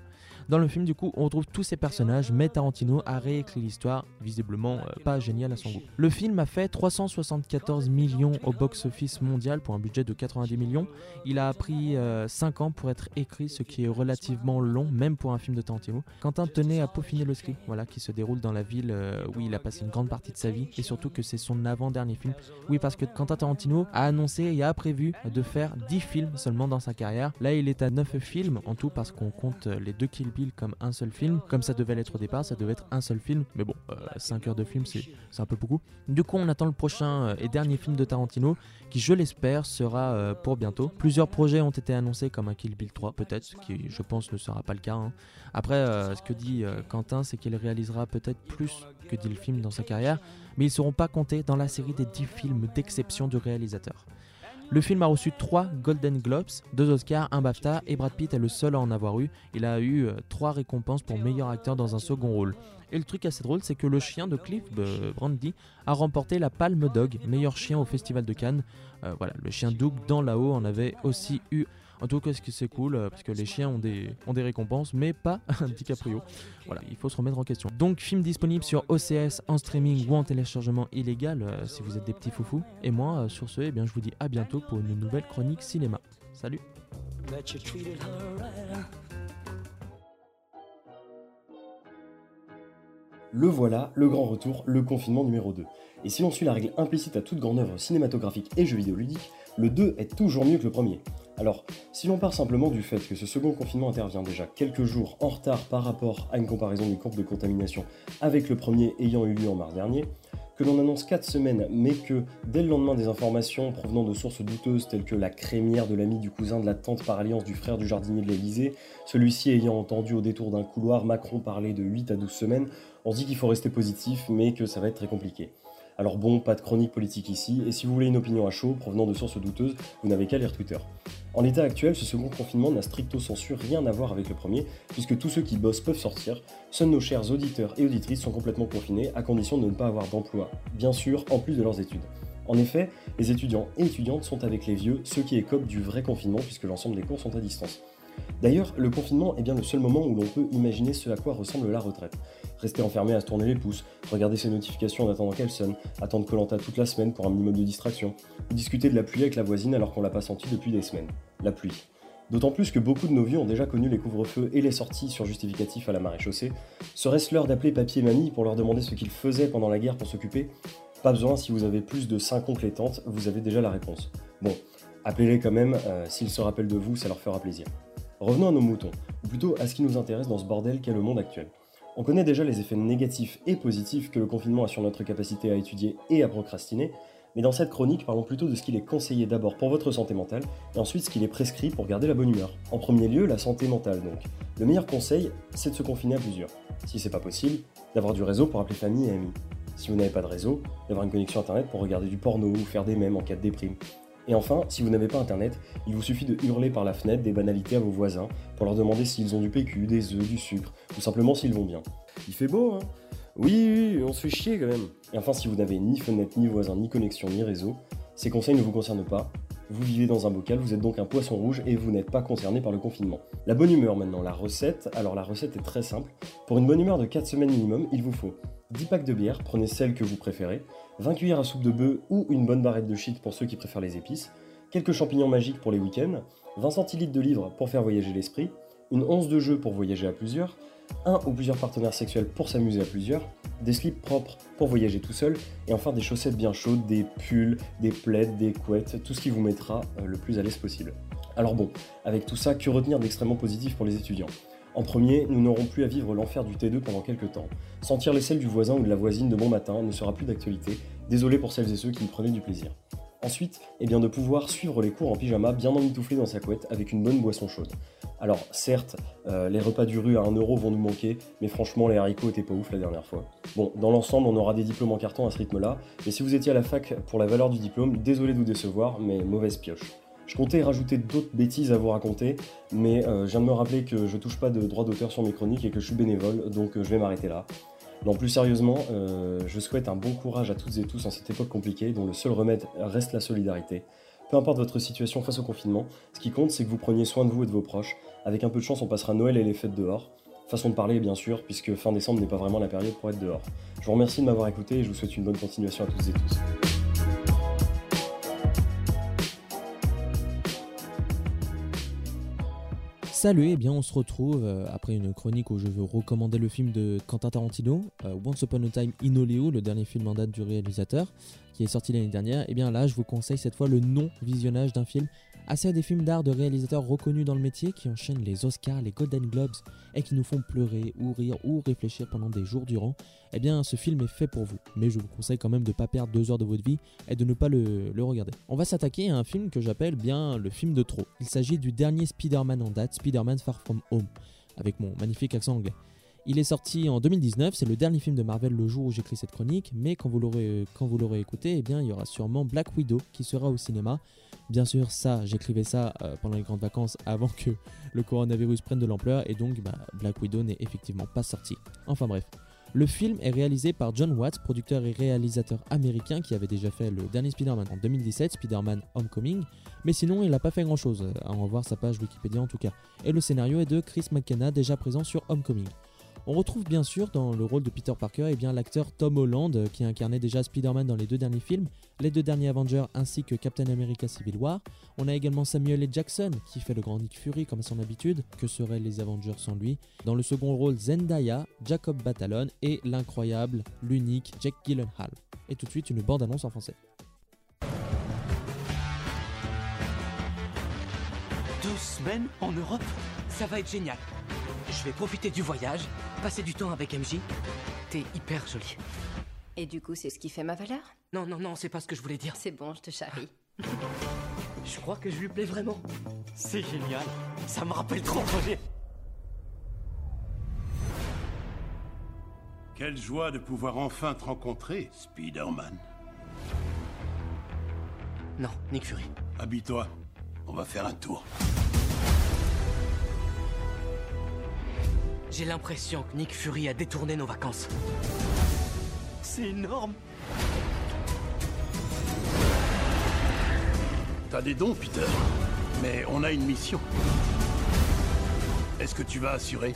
Dans le film, du coup, on retrouve tous ces personnages, mais Tarantino a réécrit l'histoire, visiblement euh, pas génial à son goût. Le film a fait 374 millions au box-office mondial pour un budget de 90 millions. Il a pris 5 ans pour être écrit, ce qui est relativement long, même pour un film de Tarantino. Quentin tenait à peaufiner le script, voilà, qui se déroule dans la ville euh, où il a passé une grande partie de sa vie, et surtout que c'est son avant-dernier film. Oui, parce que Quentin Tarantino a annoncé et a prévu de faire 10 films seulement dans sa carrière. Là, il est à 9 films en tout, parce qu'on compte les deux Kill Bill comme un seul film. Comme ça devait l'être au départ, ça devait être un seul film. Mais bon, 5 heures de film, c'est un peu beaucoup. Du coup, on attend le prochain euh, et dernier film de Tarantino, qui, je l'espère, sera euh, pour bientôt. Plusieurs projets ont été annoncés, comme un Kill Bill 3, peut-être, ce qui, je pense, ne sera pas le cas. hein. Après, euh, ce que dit euh, Quentin, c'est qu'il réalisera peut-être plus que 10 films dans sa carrière, mais ils ne seront pas comptés dans la série des 10 films d'exception du réalisateur. Le film a reçu 3 Golden Globes, 2 Oscars, un BAFTA et Brad Pitt est le seul à en avoir eu. Il a eu 3 récompenses pour meilleur acteur dans un second rôle. Et le truc assez drôle, c'est que le chien de Cliff euh, Brandy a remporté la Palme Dog, meilleur chien au Festival de Cannes. Euh, voilà, le chien Doug dans là-haut en avait aussi eu En tout cas, ce que c'est cool euh, parce que les chiens ont des, ont des récompenses, mais pas DiCaprio. Voilà, il faut se remettre en question. Donc, film disponible sur OCS en streaming ou en téléchargement illégal euh, si vous êtes des petits foufous. Et moi, euh, sur ce, eh bien, je vous dis à bientôt pour une nouvelle chronique cinéma. Salut! Le voilà, le grand retour, le confinement numéro 2. Et si l'on suit la règle implicite à toute grande œuvre cinématographique et jeux vidéo ludique, le 2 est toujours mieux que le premier. Alors, si l'on part simplement du fait que ce second confinement intervient déjà quelques jours en retard par rapport à une comparaison des courbes de contamination avec le premier ayant eu lieu en mars dernier, que l'on annonce 4 semaines, mais que dès le lendemain des informations provenant de sources douteuses telles que la crémière de l'ami du cousin de la tante par alliance du frère du jardinier de l'Elysée, celui-ci ayant entendu au détour d'un couloir Macron parler de 8 à 12 semaines, on dit qu'il faut rester positif, mais que ça va être très compliqué. Alors bon, pas de chronique politique ici, et si vous voulez une opinion à chaud provenant de sources douteuses, vous n'avez qu'à lire Twitter. En l'état actuel, ce second confinement n'a stricto sensu rien à voir avec le premier, puisque tous ceux qui bossent peuvent sortir, seuls nos chers auditeurs et auditrices sont complètement confinés, à condition de ne pas avoir d'emploi, bien sûr, en plus de leurs études. En effet, les étudiants et étudiantes sont avec les vieux, ceux qui écopent du vrai confinement, puisque l'ensemble des cours sont à distance. D'ailleurs, le confinement est bien le seul moment où l'on peut imaginer ce à quoi ressemble la retraite. Rester enfermé à se tourner les pouces, regarder ses notifications en attendant qu'elles sonnent, attendre Colanta toute la semaine pour un minimum de distraction, ou discuter de la pluie avec la voisine alors qu'on l'a pas senti depuis des semaines. La pluie. D'autant plus que beaucoup de nos vieux ont déjà connu les couvre-feux et les sorties sur justificatif à la marée chaussée. Serait-ce l'heure d'appeler papy et mamie pour leur demander ce qu'ils faisaient pendant la guerre pour s'occuper? Pas besoin, si vous avez plus de 5 oncles vous avez déjà la réponse. Bon, appelez-les quand même, euh, s'ils se rappellent de vous, ça leur fera plaisir. Revenons à nos moutons, ou plutôt à ce qui nous intéresse dans ce bordel qu'est le monde actuel. On connaît déjà les effets négatifs et positifs que le confinement a sur notre capacité à étudier et à procrastiner, mais dans cette chronique, parlons plutôt de ce qu'il est conseillé d'abord pour votre santé mentale, et ensuite ce qu'il est prescrit pour garder la bonne humeur. En premier lieu, la santé mentale donc. Le meilleur conseil, c'est de se confiner à plusieurs. Si c'est pas possible, d'avoir du réseau pour appeler famille et amis. Si vous n'avez pas de réseau, d'avoir une connexion internet pour regarder du porno ou faire des mèmes en cas de déprime. Et enfin, si vous n'avez pas internet, il vous suffit de hurler par la fenêtre des banalités à vos voisins pour leur demander s'ils ont du PQ, des œufs, du sucre, ou simplement s'ils vont bien. Il fait beau, hein Oui, oui, on se fait chier quand même. Et enfin, si vous n'avez ni fenêtre, ni voisin, ni connexion, ni réseau, ces conseils ne vous concernent pas. Vous vivez dans un bocal, vous êtes donc un poisson rouge et vous n'êtes pas concerné par le confinement. La bonne humeur maintenant, la recette. Alors la recette est très simple. Pour une bonne humeur de 4 semaines minimum, il vous faut 10 packs de bière, prenez celle que vous préférez, 20 cuillères à soupe de bœuf ou une bonne barrette de shit pour ceux qui préfèrent les épices, quelques champignons magiques pour les week-ends, 20 centilitres de livres pour faire voyager l'esprit, une once de jeu pour voyager à plusieurs, un ou plusieurs partenaires sexuels pour s'amuser à plusieurs, des slips propres pour voyager tout seul, et enfin des chaussettes bien chaudes, des pulls, des plaids, des couettes, tout ce qui vous mettra euh, le plus à l'aise possible. Alors bon, avec tout ça, que retenir d'extrêmement positif pour les étudiants? En premier, nous n'aurons plus à vivre l'enfer du T2 pendant quelques temps. Sentir les selles du voisin ou de la voisine de bon matin ne sera plus d'actualité, désolé pour celles et ceux qui y prenaient du plaisir. Ensuite, eh bien de pouvoir suivre les cours en pyjama bien emmitouflé dans sa couette avec une bonne boisson chaude. Alors certes, euh, les repas du rue à 1€ vont nous manquer, mais franchement les haricots étaient pas ouf la dernière fois. Bon, dans l'ensemble on aura des diplômes en carton à ce rythme-là, et si vous étiez à la fac pour la valeur du diplôme, désolé de vous décevoir, mais mauvaise pioche. Je comptais rajouter d'autres bêtises à vous raconter, mais euh, je viens de me rappeler que je touche pas de droit d'auteur sur mes chroniques et que je suis bénévole, donc euh, je vais m'arrêter là. Non, plus sérieusement, euh, je souhaite un bon courage à toutes et tous en cette époque compliquée dont le seul remède reste la solidarité. Peu importe votre situation face au confinement, ce qui compte c'est que vous preniez soin de vous et de vos proches. Avec un peu de chance, on passera Noël et les fêtes dehors. Façon de parler, bien sûr, puisque fin décembre n'est pas vraiment la période pour être dehors. Je vous remercie de m'avoir écouté et je vous souhaite une bonne continuation à toutes et tous. Salut, et bien on se retrouve euh, après une chronique où je veux recommander le film de Quentin Tarantino, euh, Once Upon a Time in Hollywood, le dernier film en date du réalisateur, qui est sorti l'année dernière. Et bien là, je vous conseille cette fois le non-visionnage d'un film assez à des films d'art de réalisateurs reconnus dans le métier qui enchaînent les Oscars, les Golden Globes et qui nous font pleurer ou rire ou réfléchir pendant des jours durant, eh bien ce film est fait pour vous. Mais je vous conseille quand même de ne pas perdre deux heures de votre vie et de ne pas le, le regarder. On va s'attaquer à un film que j'appelle bien le film de trop. Il s'agit du dernier Spider-Man en date, Spider-Man Far From Home, avec mon magnifique accent anglais. Il est sorti en 2019, c'est le dernier film de Marvel le jour où j'écris cette chronique, mais quand vous l'aurez écouté, eh bien il y aura sûrement Black Widow qui sera au cinéma. Bien sûr, ça, j'écrivais ça euh, pendant les grandes vacances avant que le coronavirus prenne de l'ampleur et donc bah, Black Widow n'est effectivement pas sorti. Enfin bref, Le film est réalisé par John Watts, producteur et réalisateur américain qui avait déjà fait le dernier Spider-Man en 2017, Spider-Man Homecoming, mais sinon il n'a pas fait grand chose, à en voir sa page Wikipédia en tout cas. Et le scénario est de Chris McKenna, déjà présent sur Homecoming. On retrouve bien sûr dans le rôle de Peter Parker bien l'acteur Tom Holland qui incarnait déjà Spider-Man dans les deux derniers films, les deux derniers Avengers ainsi que Captain America Civil War. On a également Samuel L. Jackson qui fait le grand Nick Fury comme à son habitude, que seraient les Avengers sans lui? Dans le second rôle Zendaya, Jacob Batalon et l'incroyable, l'unique Jack Gyllenhaal. Et tout de suite une bande-annonce en français. Deux semaines en Europe? Ça va être génial. Je vais profiter du voyage, passer du temps avec MJ. T'es hyper jolie. Et du coup, c'est ce qui fait ma valeur? Non, non, non, c'est pas ce que je voulais dire. C'est bon, je te charrie. Je crois que je lui plais vraiment. C'est génial. Ça me rappelle trop Roger. Quelle joie de pouvoir enfin te rencontrer, Spider-Man. Non, Nick Fury. Habille-toi. On va faire un tour. J'ai l'impression que Nick Fury a détourné nos vacances. C'est énorme. T'as des dons, Peter. Mais on a une mission. Est-ce que tu vas assurer?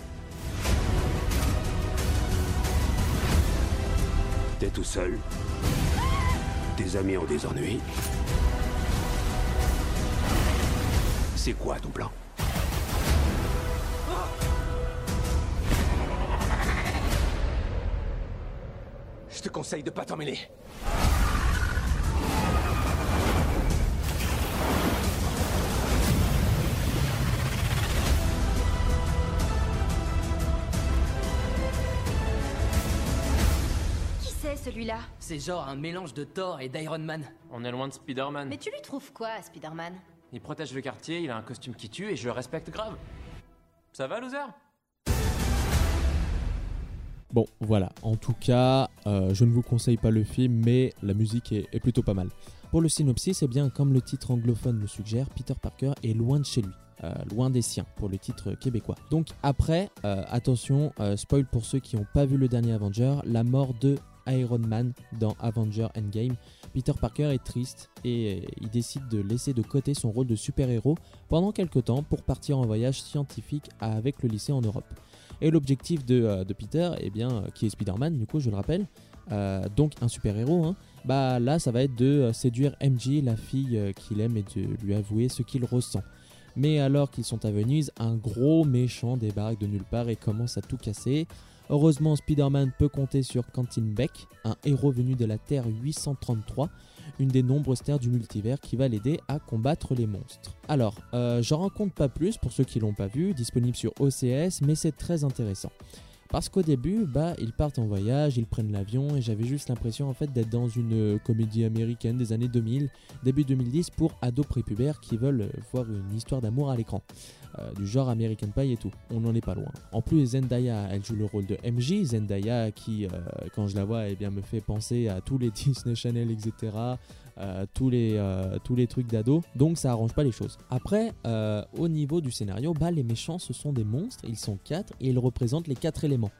T'es tout seul? Tes amis ont des ennuis? C'est quoi ton plan? Je te conseille de pas t'en mêler. Qui c'est celui-là? C'est genre un mélange de Thor et d'Iron Man. On est loin de Spider-Man. Mais tu lui trouves quoi, Spider-Man? Il protège le quartier, il a un costume qui tue et je le respecte grave. Ça va, loser? Bon, voilà. En tout cas, euh, je ne vous conseille pas le film, mais la musique est, plutôt pas mal. Pour le synopsis, eh bien, comme le titre anglophone le suggère, Peter Parker est loin de chez lui. euh, loin des siens pour le titre québécois. Donc après, euh, attention, spoil pour ceux qui n'ont pas vu le dernier Avenger, la mort de Iron Man dans Avenger Endgame. Peter Parker est triste et il décide de laisser de côté son rôle de super-héros pendant quelques temps pour partir en voyage scientifique avec le lycée en Europe. Et l'objectif de, euh, Peter, eh euh, qui est Spider-Man, du coup, je le rappelle, euh, donc un super-héros, hein, bah là, ça va être de séduire MJ, la fille qu'il aime, et de lui avouer ce qu'il ressent. Mais alors qu'ils sont à Venise, un gros méchant débarque de nulle part et commence à tout casser. Heureusement, Spider-Man peut compter sur Quentin Beck, un héros venu de la Terre 833, une des nombreuses terres du multivers qui va l'aider à combattre les monstres. Alors, euh, j'en raconte pas plus pour ceux qui l'ont pas vu, disponible sur OCS, mais c'est très intéressant. Parce qu'au début, bah, ils partent en voyage, ils prennent l'avion, et j'avais juste l'impression en fait d'être dans une euh, comédie américaine des années 2000, début 2010 pour ados prépubères qui veulent euh, voir une histoire d'amour à l'écran. Euh, du genre American Pie et tout, on n'en est pas loin. En plus, Zendaya, elle joue le rôle de MJ, Zendaya qui, quand je la vois, eh bien, me fait penser à tous les Disney Channel, etc. euh, tous, les, euh, tous les trucs d'ado, donc ça arrange pas les choses. Après, euh, au niveau du scénario, bah, les méchants ce sont des monstres, ils sont quatre et ils représentent les quatre éléments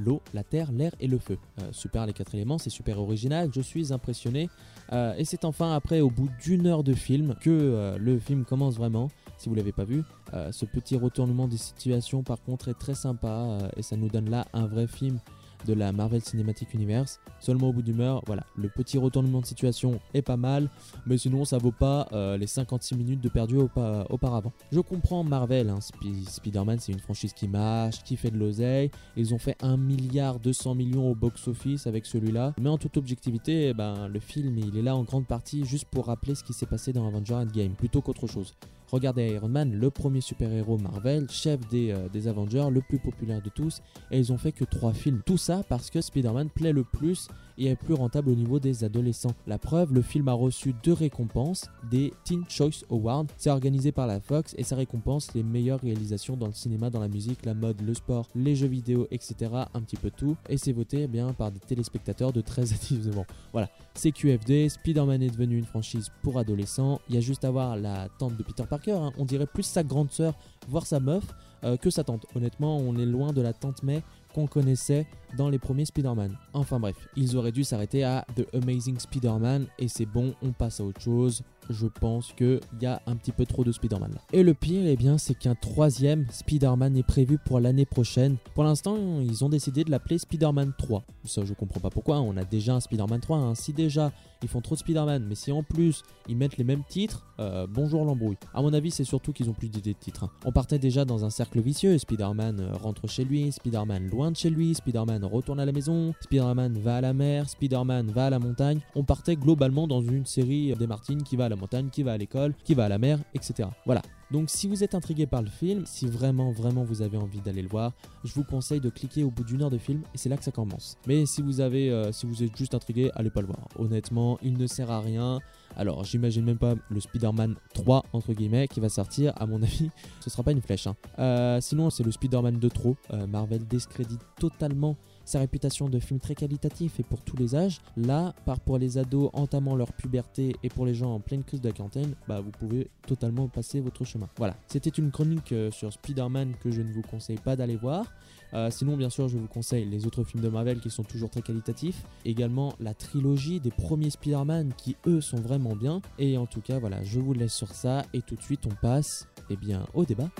l'eau, la terre, l'air et le feu. Super les quatre éléments, c'est super original, je suis impressionné. Et c'est enfin après, au bout d'une heure de film, que le film commence vraiment. Si vous l'avez pas vu, ce petit retournement des situations par contre est très sympa et ça nous donne là un vrai film de la Marvel Cinematic Universe. Seulement au bout heure, voilà, le petit retournement de situation est pas mal, mais sinon ça vaut pas euh, les 56 minutes de perdu aupa- auparavant. Je comprends Marvel, hein, Spi- Spider-Man c'est une franchise qui marche, qui fait de l'oseille, ils ont fait 1 milliard 200 millions au box-office avec celui-là, mais en toute objectivité, eh ben, le film il est là en grande partie juste pour rappeler ce qui s'est passé dans Avenger Endgame, plutôt qu'autre chose. Regardez Iron Man, le premier super-héros Marvel, chef des, euh, des Avengers, le plus populaire de tous, et ils ont fait que 3 films. Tout ça parce que Spider-Man plaît le plus et est plus rentable au niveau des adolescents. La preuve, le film a reçu deux récompenses, des Teen Choice Awards. C'est organisé par la Fox et ça récompense les meilleures réalisations dans le cinéma, dans la musique, la mode, le sport, les jeux vidéo, etc. Un petit peu tout. Et c'est voté eh bien par des téléspectateurs de 13 à 19 ans. Voilà, c'est QFD, Spider-Man est devenu une franchise pour adolescents. Il y a juste à voir la tante de Peter Parker, hein. on dirait plus sa grande sœur, voire sa meuf, euh, que sa tante. Honnêtement, on est loin de la tante May connaissait dans les premiers Spider-Man. Enfin bref, ils auraient dû s'arrêter à The Amazing Spider-Man et c'est bon, on passe à autre chose. Je pense qu'il y a un petit peu trop de Spider-Man là. Et le pire, eh bien, c'est qu'un troisième Spider-Man est prévu pour l'année prochaine. Pour l'instant, ils ont décidé de l'appeler Spider-Man 3. Ça, je comprends pas pourquoi. On a déjà un Spider-Man 3. hein. Si déjà ils font trop de Spider-Man, mais si en plus ils mettent les mêmes titres, euh, bonjour l'embrouille. À mon avis, c'est surtout qu'ils ont plus d'idées de titres. hein. On partait déjà dans un cercle vicieux. Spider-Man euh, rentre chez lui, Spider-Man loin de chez lui, Spider-Man retourne à la maison, Spider-Man va à la mer, Spider-Man va à la montagne. On partait globalement dans une série des Martines qui va à la montagne, qui va à l'école, qui va à la mer, etc. Voilà. Donc si vous êtes intrigué par le film, si vraiment vraiment vous avez envie d'aller le voir, je vous conseille de cliquer au bout d'une heure de film et c'est là que ça commence. Mais si vous avez euh, si vous êtes juste intrigué, allez pas le voir. Honnêtement, il ne sert à rien. Alors, j'imagine même pas le Spider-Man 3 entre guillemets qui va sortir. À mon avis, ce sera pas une flèche. hein. Euh, sinon, c'est le Spider-Man de trop. Euh, Marvel discrédite totalement sa réputation de film très qualitatif et pour tous les âges. Là, par pour les ados entamant leur puberté et pour les gens en pleine crise de la quarantaine, bah vous pouvez totalement passer votre chemin. Voilà, c'était une chronique euh, sur Spider-Man que je ne vous conseille pas d'aller voir. Euh, sinon, bien sûr, je vous conseille les autres films de Marvel qui sont toujours très qualitatifs. Également la trilogie des premiers Spider-Man qui, eux, sont vraiment bien. Et en tout cas, voilà, je vous laisse sur ça. Et tout de suite, on passe eh bien, au débat.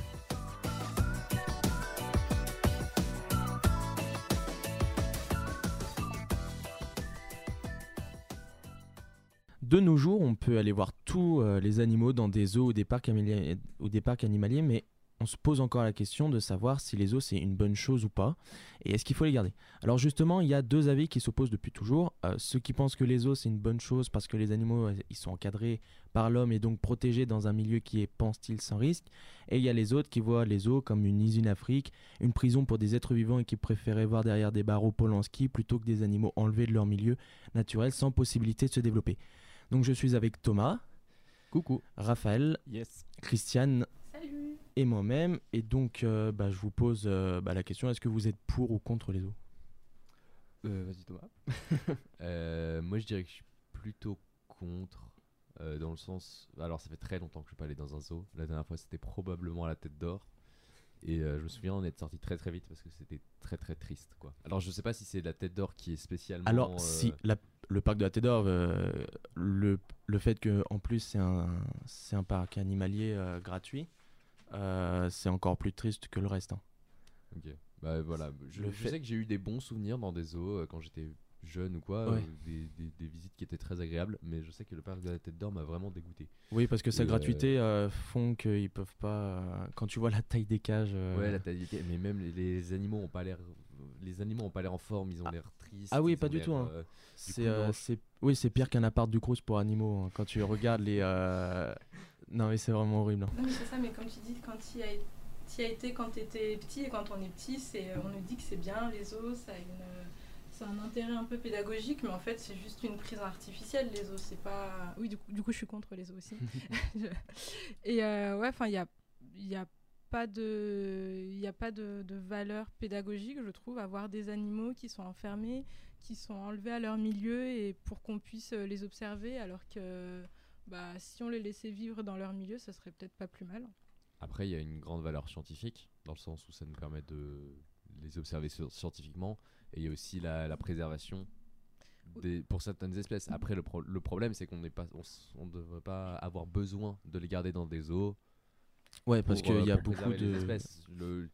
De nos jours, on peut aller voir tous euh, les animaux dans des zoos ou des parcs, animaliers, mais on se pose encore la question de savoir si les zoos c'est une bonne chose ou pas, et est-ce qu'il faut les garder? Alors justement, il y a deux avis qui s'opposent depuis toujours. Euh, ceux qui pensent que les zoos c'est une bonne chose parce que les animaux euh, ils sont encadrés par l'homme et donc protégés dans un milieu qui est, pense-t-il, sans risque. Et il y a les autres qui voient les zoos comme une usine Afrique, une prison pour des êtres vivants et qui préféraient voir derrière des barreaux Polanski plutôt que des animaux enlevés de leur milieu naturel sans possibilité de se développer. Donc je suis avec Thomas. Coucou. Raphaël. Yes. Christiane. Salut. Et moi-même. Et donc euh, bah, je vous pose euh, bah, la question est-ce que vous êtes pour ou contre les zoos Euh, Vas-y Thomas. Euh, moi je dirais que je suis plutôt contre. euh, dans le sens. Alors ça fait très longtemps que je suis pas allé dans un zoo. La dernière fois c'était probablement à la tête d'or. Et euh, je me souviens on est sorti très très vite parce que c'était très très triste quoi. Alors je sais pas si c'est la tête d'or qui est spécialement. Alors, euh, si la- le parc de la Tête d'Or, euh, le, le fait que en plus c'est un, c'est un parc animalier gratuit, c'est encore plus triste que le reste. hein. Ok. Bah voilà, je, fait- sais que j'ai eu des bons souvenirs dans des zoos quand j'étais jeune ou quoi, Ouais. euh, des, des- des visites qui étaient très agréables, mais je sais que le parc de la Tête d'Or m'a vraiment dégoûté. Oui, parce que sa Et, euh, gratuité euh, font qu'ils peuvent pas. euh, quand tu vois la taille des cages. euh, Ouais, la taille, mais même les, les animaux ont pas l'air, les animaux ont pas l'air en forme, ils ont l'air tristes. Ah oui, pas du tout. hein. euh, du C'est, euh, oui, c'est pire qu'un appart du Crous pour animaux. hein. Quand tu regardes les. euh, Non, mais c'est vraiment horrible. hein. Non, mais c'est ça, mais comme tu dis, quand tu y as, t'y as été quand tu étais petit, et quand on est petit, c'est, on nous dit que c'est bien, les os, ça a une, c'est un intérêt un peu pédagogique, mais en fait, c'est juste une prise artificielle, les os. C'est pas. Oui, du coup, du coup, je suis contre les os aussi. Et euh, ouais, enfin, il y a, il y a pas de, il y a pas de, de valeur pédagogique, je trouve, à avoir des animaux qui sont enfermés, qui sont enlevés à leur milieu et pour qu'on puisse euh, les observer, alors que bah, si on les laissait vivre dans leur milieu, ça serait peut-être pas plus mal. Après, il y a une grande valeur scientifique, dans le sens où ça nous permet de les observer scientifiquement, et il y a aussi la, la préservation des, pour certaines espèces. Après, le, pro- le problème, c'est qu'on n'est pas, on, on devrait pas avoir besoin de les garder dans des zoos. Ouais, parce pour, qu'il y a beaucoup de- espèces. Le-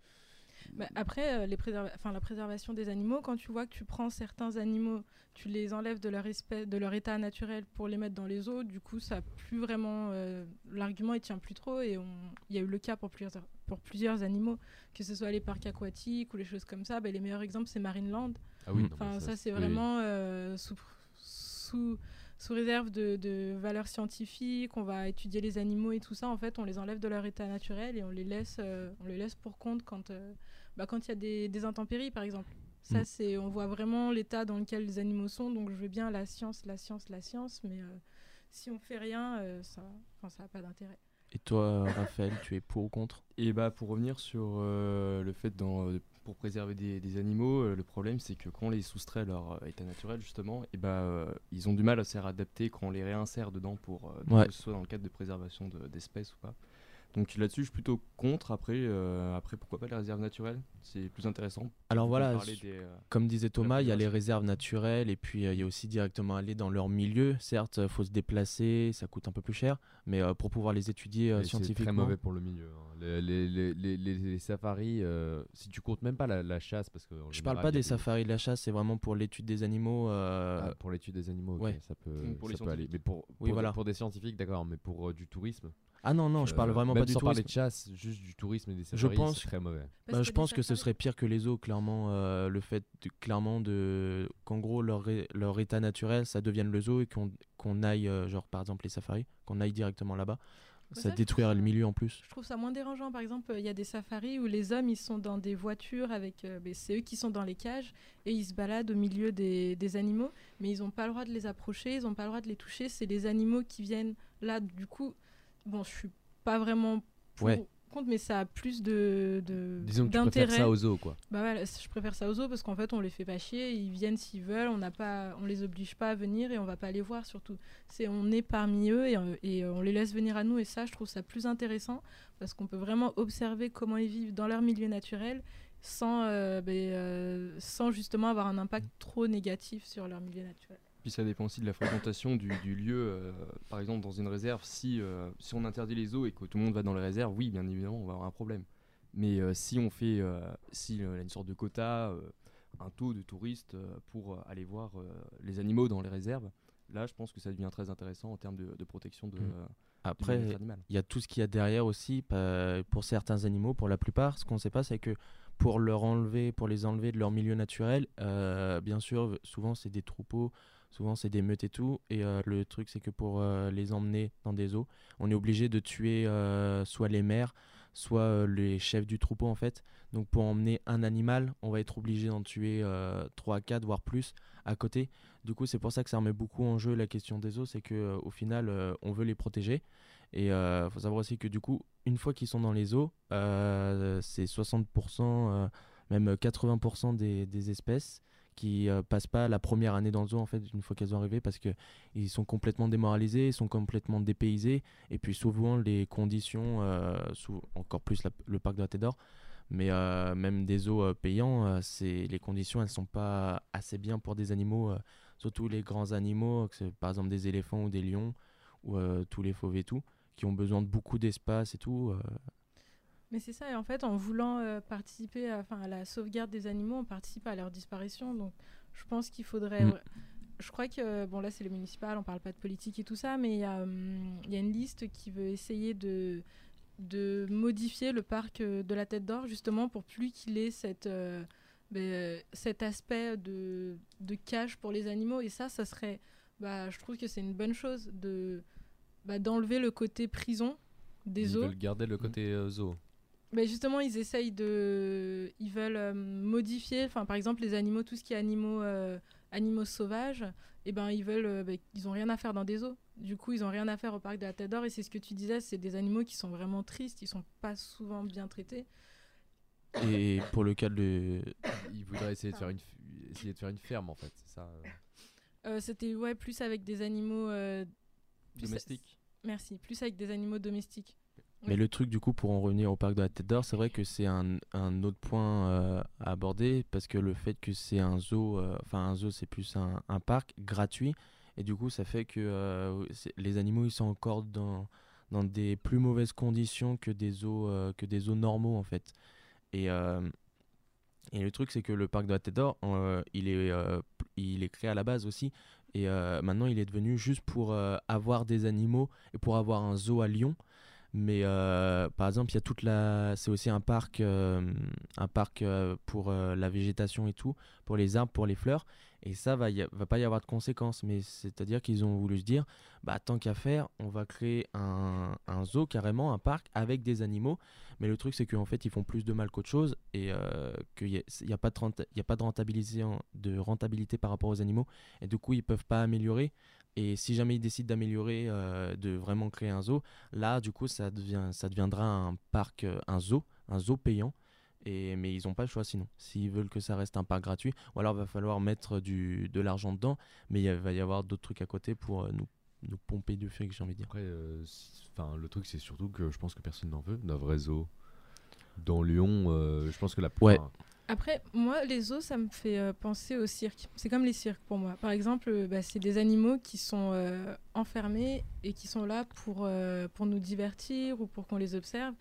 Bah, après, euh, les enfin, la préservation des animaux, quand tu vois que tu prends certains animaux, tu les enlèves de leur, espèce, de leur état naturel pour les mettre dans les eaux, du coup, ça a plus vraiment. euh, L'argument, il tient plus trop. Et on- il y a eu le cas pour plusieurs, pour plusieurs animaux, que ce soit les parcs aquatiques ou les choses comme ça. Bah, les meilleurs exemples, c'est Marineland. Ah oui, non, Enfin, ça, ça, c'est vraiment euh, sous, sous, sous réserve de, de valeurs scientifiques, on va étudier les animaux et tout ça. En fait, on les enlève de leur état naturel et on les laisse, euh, on les laisse pour compte quand euh, bah, quand il y a des, des intempéries, par exemple. Ça, Mm. c'est, on voit vraiment l'état dans lequel les animaux sont. Donc, je veux bien la science, la science, la science, mais euh, si on fait rien, euh, ça, ça n'a pas d'intérêt. Et toi, Raphaël, tu es pour ou contre? Et bah pour revenir sur euh, le fait dans, euh, pour préserver des, des animaux, euh, le problème c'est que quand on les soustrait à leur euh, état naturel justement, et bah euh, ils ont du mal à se réadapter quand on les réinsère dedans pour Ouais. que ce soit dans le cadre de préservation de- d'espèces ou pas. Donc là-dessus, je suis plutôt contre. Après, euh, après pourquoi pas les réserves naturelles? C'est plus intéressant. Alors voilà, des, euh, comme disait Thomas, il y a les réserves naturelles et puis euh, il y a aussi directement aller dans leur milieu. Certes, il faut se déplacer, ça coûte un peu plus cher, mais euh, pour pouvoir les étudier euh, Mais C'est scientifiquement. très mauvais pour le milieu. hein. Les, les- les- les- les- les safaris, euh, si tu comptes même pas la, la chasse, parce que Je parle pas des safaris de la chasse, c'est vraiment pour l'étude des animaux. euh, Ah, pour l'étude des animaux, ouais. ça peut, Donc pour les ça peut aller. scientifiques. Mais pour, Oui, pour, voilà. pour des scientifiques, d'accord, mais pour euh, du tourisme. Ah non, non, je parle vraiment même pas du sans parler tourisme. de chasse, juste du tourisme et des Je safaris, pense, c'est très mauvais. bah, je pense que ce serait pire que les zoos, clairement. euh, le fait, de- clairement, de qu'en gros leur, leur état naturel, ça devienne le zoo et qu'on qu'on aille, euh, genre par exemple les safaris, qu'on aille directement là-bas. Ouais, Ça ça, je détruirait le milieu en plus. Je trouve ça moins dérangeant. Par exemple, il y a des safaris où les hommes ils sont dans des voitures avec. euh, ben, c'est eux qui sont dans les cages et ils se baladent au milieu des, des animaux, mais ils n'ont pas le droit de les approcher, ils n'ont pas le droit de les toucher. C'est les animaux qui viennent là. Du coup, bon, je suis pas vraiment pour, Ouais. contre, mais ça a plus de. de Disons que tu préfères ça aux zoos, quoi. Bah voilà, je préfère ça aux zoos parce qu'en fait on les fait pas chier, ils viennent s'ils veulent, on n'a pas, on les oblige pas à venir et on va pas les voir surtout. C'est on est parmi eux et, euh, et, euh, on les laisse venir à nous et ça je trouve ça plus intéressant parce qu'on peut vraiment observer comment ils vivent dans leur milieu naturel sans, euh, ben, euh, sans justement avoir un impact trop négatif sur leur milieu naturel. Puis ça dépend aussi de la fréquentation du, du lieu. euh, par exemple, dans une réserve, si, euh, si on interdit les eaux et que tout le monde va dans les réserves, oui, bien évidemment, on va avoir un problème. Mais euh, si on fait si, euh, une sorte de quota, un taux de touristes pour aller voir les animaux dans les réserves, là, je pense que ça devient très intéressant en termes de, de protection de, Mm. euh, du Après, il y a tout ce qu'il y a derrière aussi. Pour certains animaux, pour la plupart, ce qu'on ne sait pas, c'est que pour leur enlever, pour les enlever de leur milieu naturel, bien sûr, souvent c'est des troupeaux, souvent c'est des meutes et tout. Et euh, le truc, c'est que pour euh, les emmener dans des zoos, on est obligé de tuer euh, soit les mères, soit les chefs du troupeau en fait. Donc pour emmener un animal, on va être obligé d'en tuer euh, 3 à 4, voire plus à côté. Du coup, c'est pour ça que ça remet beaucoup en jeu la question des eaux, c'est que au final, on veut les protéger. Et il faut savoir aussi que du coup, une fois qu'ils sont dans les eaux, c'est 60%, euh, même 80% des, des espèces qui euh, passent pas la première année dans le zoo en fait une fois qu'elles sont arrivées parce que ils sont complètement démoralisés, ils sont complètement dépaysés et puis souvent les conditions, euh, sous, encore plus le parc de la Tête d'Or, mais euh, même des zoos euh, payants, c'est les conditions elles sont pas assez bien pour des animaux, surtout les grands animaux, que par exemple des éléphants ou des lions ou tous les fauves et tout, qui ont besoin de beaucoup d'espace et tout. Mais c'est ça, et en fait, en voulant euh, participer à, la sauvegarde des animaux, on participe à leur disparition. Donc, je pense qu'il faudrait. Mm. Je crois que, bon, là, c'est le municipal, on parle pas de politique et tout ça, mais il y, a, hum, il y a une liste qui veut essayer de, de modifier le parc euh, de la Tête d'Or, justement, pour plus qu'il ait cette. euh, ben, cet aspect de, de cage pour les animaux et ça ça serait bah, je trouve que c'est une bonne chose de bah, d'enlever le côté prison des Ils zoos veulent garder le côté euh, zoo. Mais justement, ils essayent de. Ils veulent euh, modifier, enfin, par exemple, les animaux, tout ce qui est animaux, euh, animaux sauvages, et ben, ils veulent. euh, ben, ils ont rien à faire dans des zoos. Du coup, ils ont rien à faire au parc de la Tête d'Or, et c'est ce que tu disais, c'est des animaux qui sont vraiment tristes, ils sont pas souvent bien traités. Et pour le cas de. Ils voudraient essayer de faire une, f- essayer de faire une ferme en fait, c'est ça. C'était, ouais, plus avec des animaux. Domestiques. Merci, plus avec des animaux domestiques. Mais le truc, du coup, pour en revenir au parc de la Tête d'Or, c'est vrai que c'est un, autre point euh, à aborder parce que le fait que c'est un zoo, euh, enfin, un zoo, c'est plus un, parc gratuit. Et du coup, ça fait que euh, les animaux, ils sont encore dans, dans des plus mauvaises conditions que des zoos, euh, que des zoos normaux, en fait. Et, et le truc, c'est que le parc de la Tête d'Or, il, est, il est créé à la base aussi. Et maintenant, il est devenu juste pour avoir des animaux et pour avoir un zoo à Lyon. Mais euh, par exemple, il y a toute la. C'est aussi un parc, euh, un parc euh, pour la végétation et tout, pour les arbres, pour les fleurs. Et ça va, y va pas y avoir de conséquences. Mais c'est-à-dire qu'ils ont voulu se dire, bah tant qu'à faire, on va créer un, un zoo carrément, un parc avec des animaux. Mais le truc, c'est qu'en fait, ils font plus de mal qu'autre chose et qu'il n'y a, a pas de pas de rentabilité, de rentabilité par rapport aux animaux. Et du coup, ils peuvent pas améliorer. Et si jamais ils décident d'améliorer, euh, de vraiment créer un zoo, là, du coup, ça, devient, ça deviendra un parc, euh, un zoo, un zoo payant. Et, mais ils n'ont pas le choix sinon. S'ils veulent que ça reste un parc gratuit, ou alors il va falloir mettre du, de l'argent dedans, mais il va y avoir d'autres trucs à côté pour euh, nous, nous pomper du fric, j'ai envie de dire. Après, enfin, le truc, c'est surtout que je pense que personne n'en veut d'un vrai zoo. Dans Lyon, je pense que la Ouais. Après, moi, les zoos, ça me fait euh, penser au cirque. C'est comme les cirques pour moi. Par exemple, euh, bah, c'est des animaux qui sont euh, enfermés et qui sont là pour, euh, pour nous divertir ou pour qu'on les observe.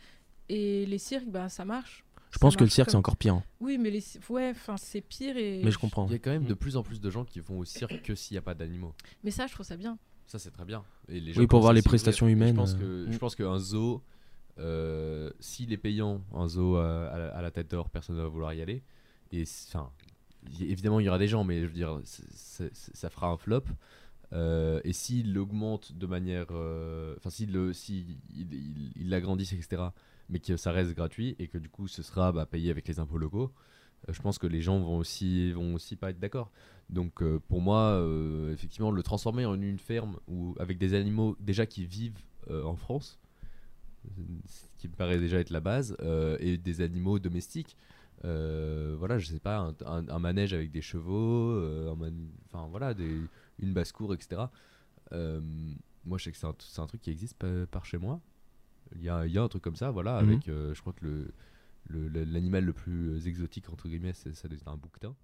Et les cirques, bah, ça marche. Je Ça pense que le cirque, c'est comme- encore pire. hein. Oui, mais les... ouais, enfin, c'est pire. Et... Mais je comprends. Il y a quand même de plus en plus de gens qui vont au cirque que s'il n'y a pas d'animaux. Mais ça, je trouve ça bien. Ça, c'est très bien. Et les Oui, pour commencent voir à les s'y ouvrir. prestations Et humaines, Je pense euh, que je pense qu'un zoo, euh, s'il est payant, un zoo à, la- tête d'or, personne ne va vouloir y aller. Et enfin, évidemment, il y aura des gens, mais je veux dire, ça fera un flop. Euh, et s'il augmente de manière, euh, enfin, le- s'il il, etc., mais que ça reste gratuit et que du coup, ce sera bah, payé avec les impôts locaux. euh, Je pense que les gens vont aussi, vont aussi pas être d'accord. Donc euh, pour moi, euh, effectivement, le transformer en une ferme ou avec des animaux déjà qui vivent euh, en France, ce qui me paraît déjà être la base, euh, et des animaux domestiques. euh, voilà, je sais pas, un, un- un manège avec des chevaux, euh, enfin voilà, des, une basse-cour, etc. Moi, je sais que c'est un, truc qui existe par, par chez moi. Il y a, il y a un truc comme ça, voilà, Mhm. avec, je crois que le, le- le- l'animal le plus exotique, entre guillemets, c'est, ça doit être un bouquetin.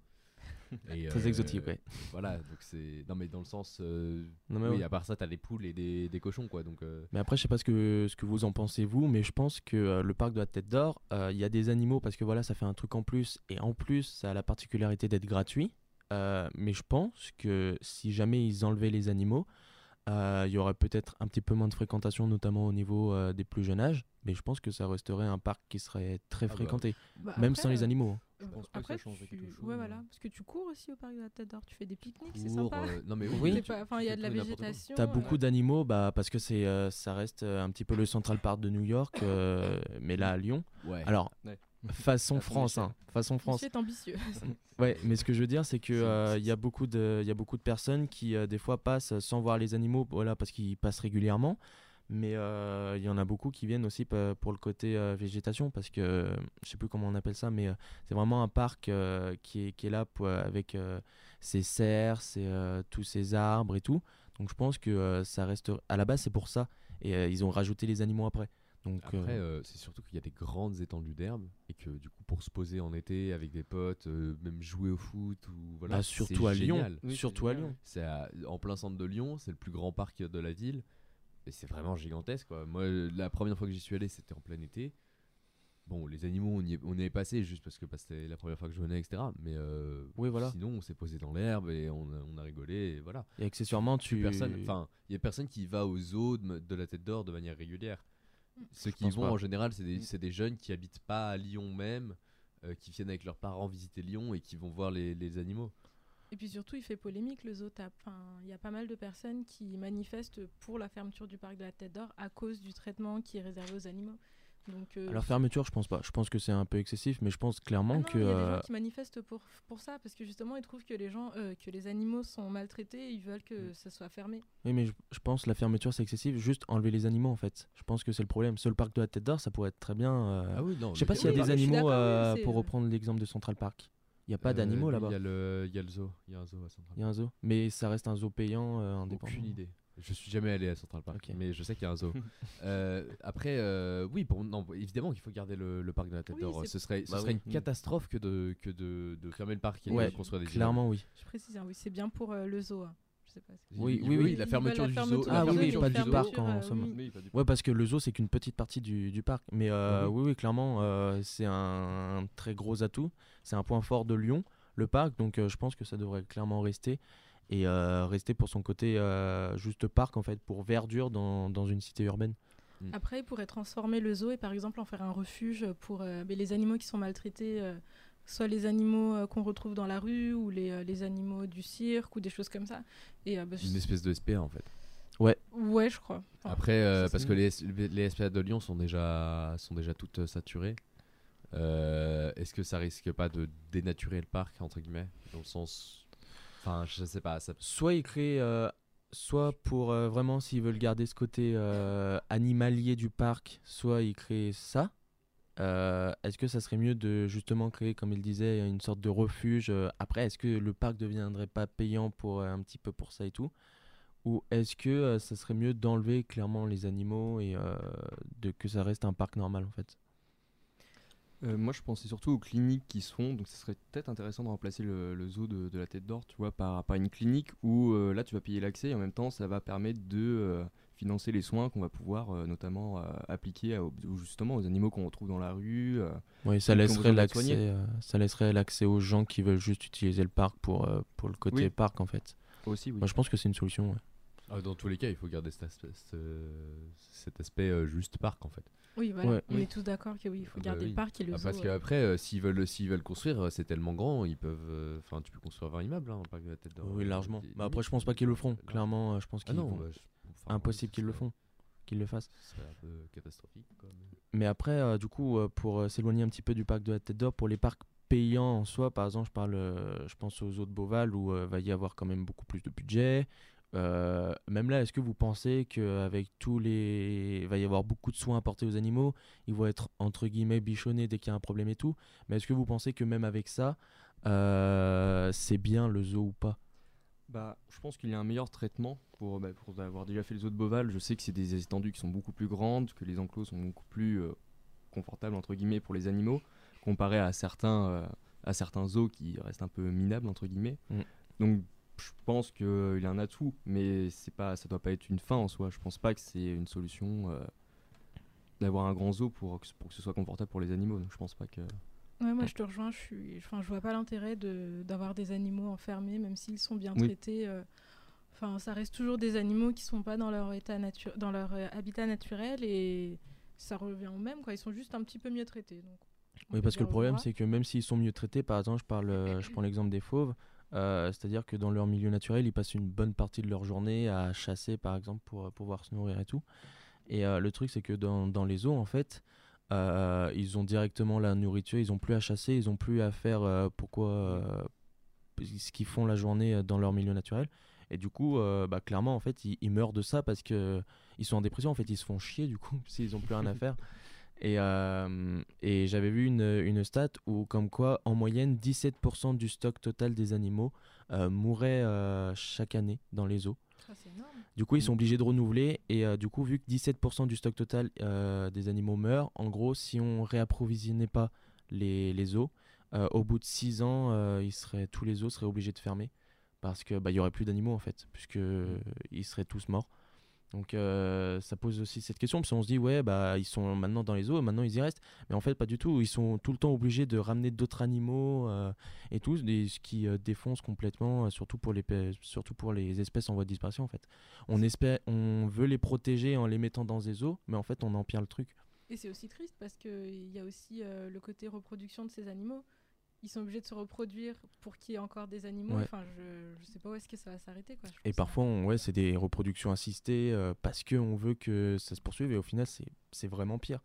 Et, Très exotique, ouais. Voilà, donc c'est. Non, mais dans le sens. euh, Non, mais oui, ouais. à part ça, t'as des poules et des, des cochons, quoi. Donc, euh, Mais après, je sais pas ce que, ce que vous en pensez, vous, mais je pense que euh, le parc de la Tête d'Or, euh, il y a des animaux parce que voilà, ça fait un truc en plus, et en plus, ça a la particularité d'être gratuit. Euh, mais je pense que si jamais ils enlevaient les animaux, euh, il y aurait peut-être un petit peu moins de fréquentation, notamment au niveau euh, des plus jeunes âges. Mais je pense que ça resterait un parc qui serait très bah, fréquenté, Bah, même après, sans les euh, animaux. Hein. euh, pense pas que ça après, changerait tu- quelque chose, Ouais, voilà. Parce que tu cours aussi au parc de la Tête d'Or. Tu fais des pique-niques, c'est sympa. euh, non, mais oui, Enfin, il y a de la végétation. T'as euh, beaucoup d'animaux, bah, parce que c'est, euh, ça reste euh, un petit peu le Central Park de New York, euh, mais là à Lyon. Ouais. Alors, Ouais. façon France, hein, façon France. C'est ambitieux. Ouais, mais ce que je veux dire, c'est que euh, il y a beaucoup de, il y a beaucoup de personnes qui euh, des fois passent sans voir les animaux, voilà, parce qu'ils passent régulièrement. Mais euh, il y en a beaucoup qui viennent aussi pour le côté euh, végétation, parce que je sais plus comment on appelle ça, mais euh, c'est vraiment un parc euh, qui, est, qui est là pour, avec euh, ses serres, ses, euh, tous ces arbres et tout. Donc je pense que euh, ça reste, à la base c'est pour ça, et euh, ils ont rajouté les animaux après. Donc Après, euh, euh, c'est surtout qu'il y a des grandes étendues d'herbe et que du coup, pour se poser en été avec des potes, euh, même jouer au foot ou voilà. Bah, c'est surtout à Lyon. génial. Oui, Surtout à. Lyon. C'est en plein centre de Lyon, c'est le plus grand parc de la ville et c'est vraiment gigantesque. Quoi. Moi, la première fois que j'y suis allé, c'était en plein été. Bon, les animaux, on y est, on y est passé juste parce que bah, c'était la première fois que je venais, etc. Mais euh, Oui, voilà. sinon, on s'est posé dans l'herbe et on a, on a rigolé et voilà. Et accessoirement, tu- enfin, il y a personne qui va au zoo de, de la Tête d'Or de manière régulière. Ceux qui pense vont pas. en général, c'est des, c'est des jeunes qui habitent pas à Lyon même, euh, qui viennent avec leurs parents visiter Lyon et qui vont voir les, les animaux. Et puis surtout, il fait polémique le Enfin, il y a pas mal de personnes qui manifestent pour la fermeture du parc de la Tête d'Or à cause du traitement qui est réservé aux animaux. Donc, euh, Alors fermeture, je pense pas. Je pense que c'est un peu excessif, mais je pense clairement Ah non, que. il y a des euh, gens qui manifestent pour, pour ça parce que justement ils trouvent que les gens, euh, que les animaux sont maltraités et ils veulent Mm. que ça soit fermé. Oui, mais je, je pense que la fermeture c'est excessif. Juste enlever les animaux en fait. Je pense que c'est le problème. Seul parc de la Tête d'Or, ça pourrait être très bien. euh, Ah oui, non, Je sais pas s'il y a Oui, des suis animaux oui, euh, pour reprendre l'exemple de Central Park. Il y a pas Euh, d'animaux là-bas. Il y, a le- il y a le zoo. Il y a un zoo à Central Il y a un zoo, mais ça reste un zoo payant euh, indépendant. Aucune idée. Je suis jamais allé à Central Park, mais je sais qu'il y a un zoo. Euh, après, euh, oui, pour, non, évidemment qu'il faut garder le, le parc de la Tête Oui, d'Or. Ce serait, ce Bah serait oui. une catastrophe que de, que de, de fermer le parc et Ouais, de construire des clairement, oui. Je précise, hein, oui, c'est bien pour euh, le zoo. hein. Je sais pas. si- Oui, Il- oui, oui, la fermeture du zoo. Ah oui, pas du zoo. parc euh, en somme. Ouais, parce que le zoo c'est qu'une petite partie du, du parc. Mais euh, Oui. oui, oui, clairement, euh, c'est un, très gros atout. C'est un point fort de Lyon, le parc. Donc euh, je pense que ça devrait clairement rester. Et euh, rester pour son côté euh, juste parc en fait, pour verdure dans, dans une cité urbaine. Après, ils pourraient transformer le zoo et par exemple en faire un refuge pour euh, les animaux qui sont maltraités, euh, soit les animaux euh, qu'on retrouve dans la rue ou les, euh, les animaux du cirque ou des choses comme ça. Et, euh, bah, Une espèce de SPA en fait. Ouais. Ouais, je crois. Enfin, Après, euh, parce que les, les SPA de Lyon sont déjà, sont déjà toutes saturées. Euh, Est-ce que ça risque pas de dénaturer le parc, entre guillemets Dans le sens. Enfin, je sais pas. Ça... Soit ils créent, euh, soit pour euh, vraiment s'ils veulent garder ce côté euh, animalier du parc, soit ils créent ça. Euh, est-ce que ça serait mieux de justement créer, comme il disait, une sorte de refuge euh, Après, est-ce que le parc deviendrait pas payant pour euh, un petit peu pour ça et tout? Ou est-ce que ça serait mieux d'enlever clairement les animaux et que ça reste un parc normal en fait? Moi, je pensais surtout aux cliniques qui se font, donc ce serait peut-être intéressant de remplacer le, zoo de, la Tête d'Or, tu vois, par, une clinique où là, tu vas payer l'accès et en même temps, ça va permettre de financer les soins qu'on va pouvoir euh, notamment euh, appliquer à- justement aux animaux qu'on retrouve dans la rue. euh, Oui, ça laisserait l'accès, euh, ça laisserait l'accès aux gens qui veulent juste utiliser le parc pour euh, pour le côté Oui. parc en fait. Aussi, oui. Moi, je pense que c'est une solution. ouais. Ah, dans tous les cas, il faut garder cet aspect, ce- cet aspect euh, juste parc en fait. Oui, voilà. Ouais. on Oui. est tous d'accord que oui, il faut Ah bah garder oui. le parc et le Ah, zoo. Parce qu'après, euh, s'ils veulent, s'ils veulent construire, c'est tellement grand, ils peuvent. euh, Enfin, tu peux construire 20 immeubles, hein, le parc de la Tête d'Or. Oui, largement. Bah, après, je pense pas qu'ils le feront. Clairement, euh, je pense Ah qu'ils non, vont- bah, je- impossible qu'ils le font, qu'ils le fassent. Ce serait un peu catastrophique. Mais- Mais après, euh, du coup, euh, pour euh, s'éloigner un petit peu du parc de la Tête d'Or, pour les parcs payants en soi, par exemple, je parle, je pense aux eaux de Beauval où va y avoir quand même beaucoup plus de budget. Euh, même là, est-ce que vous pensez qu'avec tous les, il va y avoir beaucoup de soins apportés aux animaux, ils vont être entre guillemets bichonnés dès qu'il y a un problème et tout? Mais est-ce que vous pensez que même avec ça, euh, c'est bien le zoo ou pas? Bah, je pense qu'il y a un meilleur traitement pour, bah, pour avoir déjà fait les eaux de Beauval. Je sais que c'est des étendues qui sont beaucoup plus grandes, que les enclos sont beaucoup plus euh, confortables entre guillemets pour les animaux, comparé à certains, euh, à certains zoos qui restent un peu minables entre guillemets. Mm. Donc, je pense qu'il y a un atout, mais c'est pas, ça doit pas être une fin en soi. Je pense pas que c'est une solution euh, d'avoir un grand zoo pour que, pour que ce soit confortable pour les animaux. Donc, je pense pas que. Ouais, moi je te rejoins, je suis enfin je vois pas l'intérêt de d'avoir des animaux enfermés même s'ils sont bien Oui. traités euh, Enfin, ça reste toujours des animaux qui sont pas dans leur état natu- dans leur euh, habitat naturel et ça revient au même quoi, ils sont juste un petit peu mieux traités. Donc Oui, parce que le problème, c'est que même s'ils sont mieux traités, par exemple, je, parle, euh, je prends l'exemple des fauves, euh, c'est-à-dire que dans leur milieu naturel, ils passent une bonne partie de leur journée à chasser, par exemple, pour pouvoir se nourrir et tout. Et euh, le truc, c'est que dans, dans les zoos, en fait, euh, ils ont directement la nourriture, ils ont plus à chasser, ils ont plus à faire euh, pourquoi euh, ce qu'ils font la journée dans leur milieu naturel. Et du coup, bah, clairement, en fait, ils, meurent de ça parce que ils sont en dépression. En fait, ils se font chier du coup s'ils ont plus rien à faire. Et, et j'avais vu une, une stat où, comme quoi, en moyenne, 17% du stock total des animaux mourait chaque année dans les eaux. Du coup, ils sont obligés de renouveler. Et euh, du coup, vu que 17% du stock total euh, des animaux meurt, en gros, si on réapprovisionnait pas les, les eaux, euh, au bout de 6 ans, ils seraient, tous les eaux seraient obligés de fermer. Parce qu'il bah, y aurait plus d'animaux, en fait, puisque ils seraient tous morts. Donc euh, ça pose aussi cette question, parce qu'on se dit, ouais, bah, ils sont maintenant dans les eaux, maintenant ils y restent. Mais en fait, pas du tout. Ils sont tout le temps obligés de ramener d'autres animaux euh, et tout, ce qui euh, défonce complètement, surtout, pour les, surtout pour les espèces en voie de disparition, en fait. On, espère, on veut les protéger en les mettant dans des eaux, mais en fait, on empire le truc. Et c'est aussi triste parce qu'il y a aussi le côté reproduction de ces animaux. Ils sont obligés de se reproduire pour qu'il y ait encore des animaux. Ouais. Enfin, je, je sais pas où est-ce que ça va s'arrêter. quoi. Et parfois, on- ouais, c'est des reproductions assistées euh, parce qu'on veut que ça se poursuive, et au final, c'est c'est vraiment pire.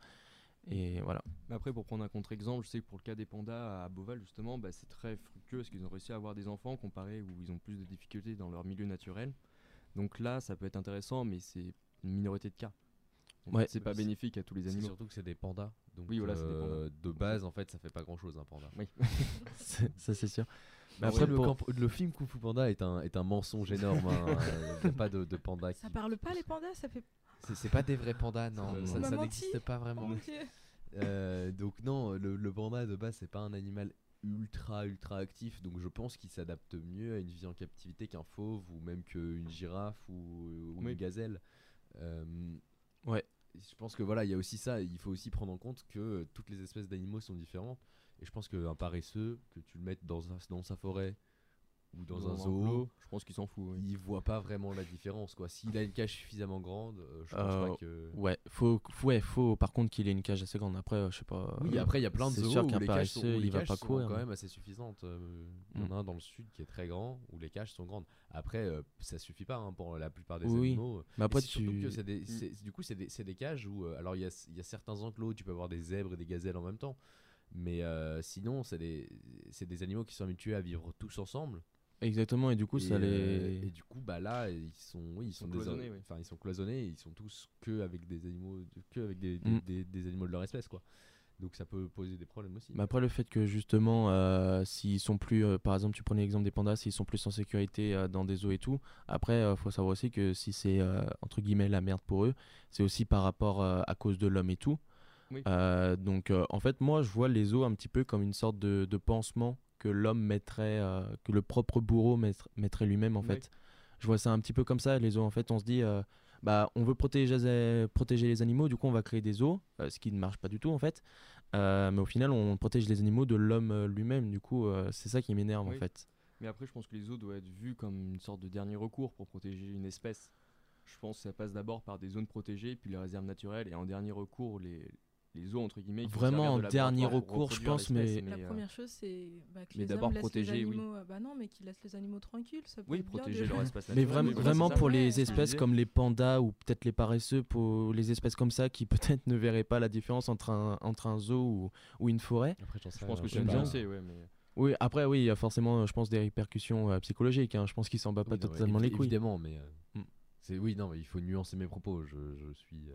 Et voilà. Mais après, pour prendre un contre-exemple, je sais que pour le cas des pandas à Beauval, justement, bah, c'est très fructueux parce qu'ils ont réussi à avoir des enfants comparé où ils ont plus de difficultés dans leur milieu naturel. Donc là, ça peut être intéressant, mais c'est une minorité de cas. Donc, Ouais. C'est pas bénéfique à tous les C'est animaux. surtout que c'est des pandas. Donc, oui, voilà, euh, de base, en fait, ça fait pas grand chose un panda. Oui. Ça, c'est sûr. Mais Mais après, après, le, pour- camp- le film Kung Fu Panda est un, est un mensonge énorme. hein. Il n'y a pas de, de panda qui. Ça parle pas les pandas, ça fait. C'est- pas des vrais pandas, non. On Ça, n'existe pas vraiment. Euh, donc non, le, le panda de base c'est pas un animal ultra ultra actif, donc je pense qu'il s'adapte mieux à une vie en captivité qu'un fauve ou même qu'une girafe ou, ou Oui. une gazelle. Euh, Ouais. Je pense que voilà, il y a aussi ça. Il faut aussi prendre en compte que euh, toutes les espèces d'animaux sont différentes. Et je pense qu'un paresseux, que tu le mettes dans, dans sa forêt ou dans, Dans un zoo, enclos, je pense qu'il s'en fout. oui. il voit pas vraiment la différence. quoi. S'il a une cage suffisamment grande, euh, je pense Euh, pas que. Ouais, faut, ouais, faut par contre qu'il ait une cage assez grande. Après, euh, je sais pas. Oui, euh, après il y a plein de zoos où les cages sont, où les il va cages pas sont courir. quand même assez suffisantes. Euh, Il y en a un dans le sud qui est très grand où les cages sont grandes. Après, euh, ça suffit pas hein, pour la plupart des Oui, animaux. Mais après, tu- que c'est des- c'est- du coup c'est des, cages où euh, alors il y a, il y a certains enclos où tu peux avoir des zèbres et des gazelles en même temps. Mais euh, sinon, c'est des, c'est des animaux qui sont habitués à vivre tous ensemble. Exactement, et du coup, Et, ça euh, les. et du coup, bah là, ils sont, oui, ils sont, sont des- cloisonnés, oui. Enfin, ils sont cloisonnés. et Ils sont tous que avec des animaux, que avec des, des, Mm. des- des animaux de leur espèce, quoi. Donc ça peut poser des problèmes aussi. Mais après le fait que justement, euh, s'ils sont plus, euh, par exemple, tu prenais l'exemple des pandas, s'ils sont plus en sécurité euh, dans des zoos et tout. Après, euh, faut savoir aussi que si c'est euh, entre guillemets la merde pour eux, c'est aussi par rapport euh, à cause de l'homme et tout. Oui. Euh, donc euh, en fait, moi, je vois les zoos un petit peu comme une sorte de, de pansement que l'homme mettrait, euh, que le propre bourreau mettrait lui-même en Oui. fait. Je vois ça un petit peu comme ça, les zoos. En fait, on se dit, euh, bah, on veut protéger, protéger les animaux, du coup, on va créer des zoos, euh, ce qui ne marche pas du tout en fait. Mais au final, on protège les animaux de l'homme lui-même. Du coup, c'est ça qui m'énerve Oui. en fait. Mais après, je pense que les zoos doivent être vus comme une sorte de dernier recours pour protéger une espèce. Je pense que ça passe d'abord par des zones protégées, puis les réserves naturelles, et en dernier recours, les, les zoos, entre guillemets. Vraiment, servir de en dernier recours, je pense, l'espèce, mais- La euh, première chose, c'est bah, que mais les d'abord hommes laissent protéger, les oui. animaux. euh, Bah non, mais qu'ils laissent les animaux tranquilles. Ça peut Oui, bien protéger leur espace Mais naturel, vraiment, mais vraiment c'est ça. pour les espèces comme les pandas ou peut-être les paresseux, pour les espèces comme ça qui peut-être ne verraient pas la différence entre un, entre un zoo ou, ou une forêt. Après, Je pense que c'est nuancé, ouais, mais. Oui, après, oui, il y a forcément, je pense, des répercussions euh, psychologiques. hein. Je pense qu'ils s'en battent pas Oui, non, mais totalement les couilles. Évidemment, mais euh, Mm. c'est oui, non, mais il faut nuancer mes propos. Je, je suis. euh,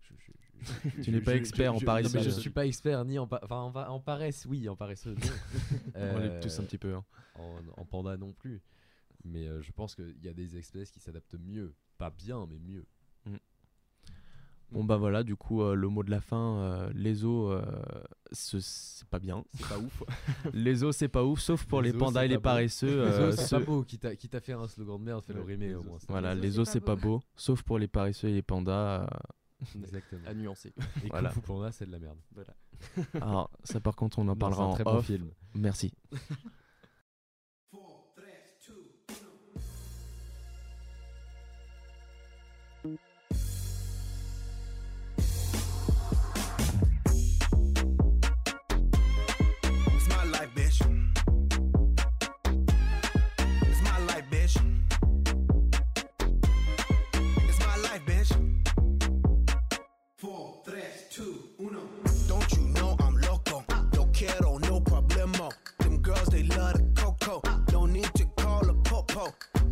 je- je- je- Tu je- n'es pas expert je- en paresse, Je euh. suis pas expert ni en, pa- enfin, en, pa- en paresse, oui, en paresseux. non. On l'est tous un petit peu, hein. En, en panda non plus. Mais euh, je pense qu'il y a des espèces qui s'adaptent mieux, pas bien, mais mieux. Bon bah voilà, du coup euh, le mot de la fin, euh, les os, euh, ce- c'est pas bien. C'est pas ouf. les os c'est pas ouf, sauf pour les, pandas et les paresseux. Les euh, os, c'est ceux- pas beau. Quitte à faire un slogan de merde, fais le Ouais, rimer au moins. Voilà, Les os, c'est pas c'est pas beau. beau, sauf pour les paresseux et les pandas. Exactement. À nuancer. Et Voilà. Kung Fu Panda, c'est de la merde. Voilà. Alors ça par contre on en parlera un en très bon off. film. Merci.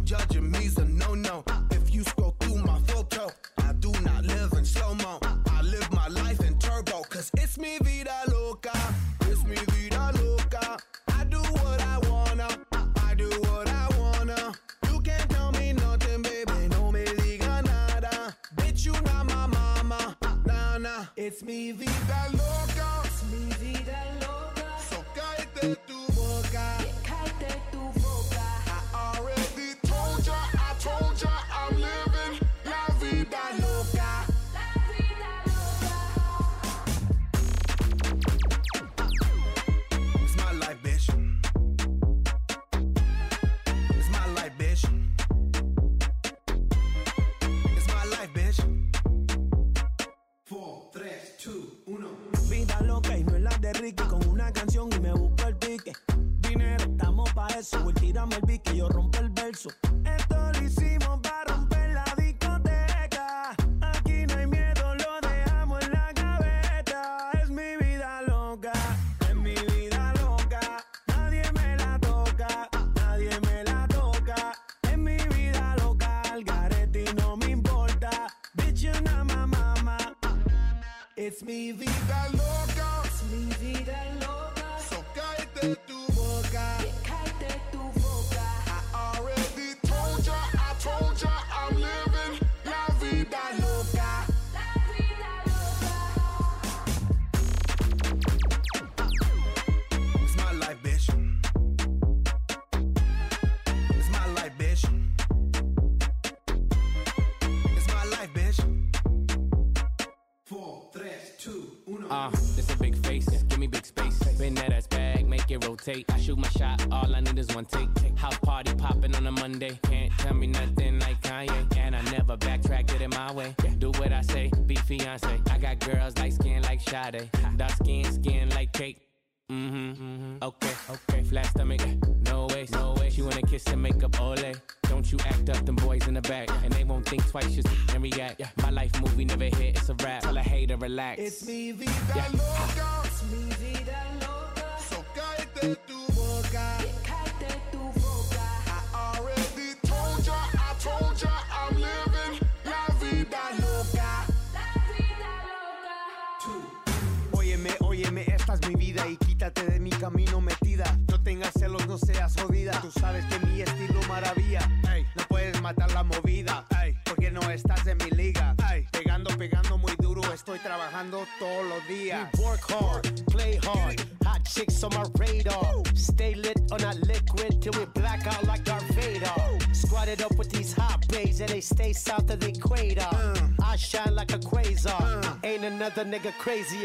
Judging me's the nigga crazy.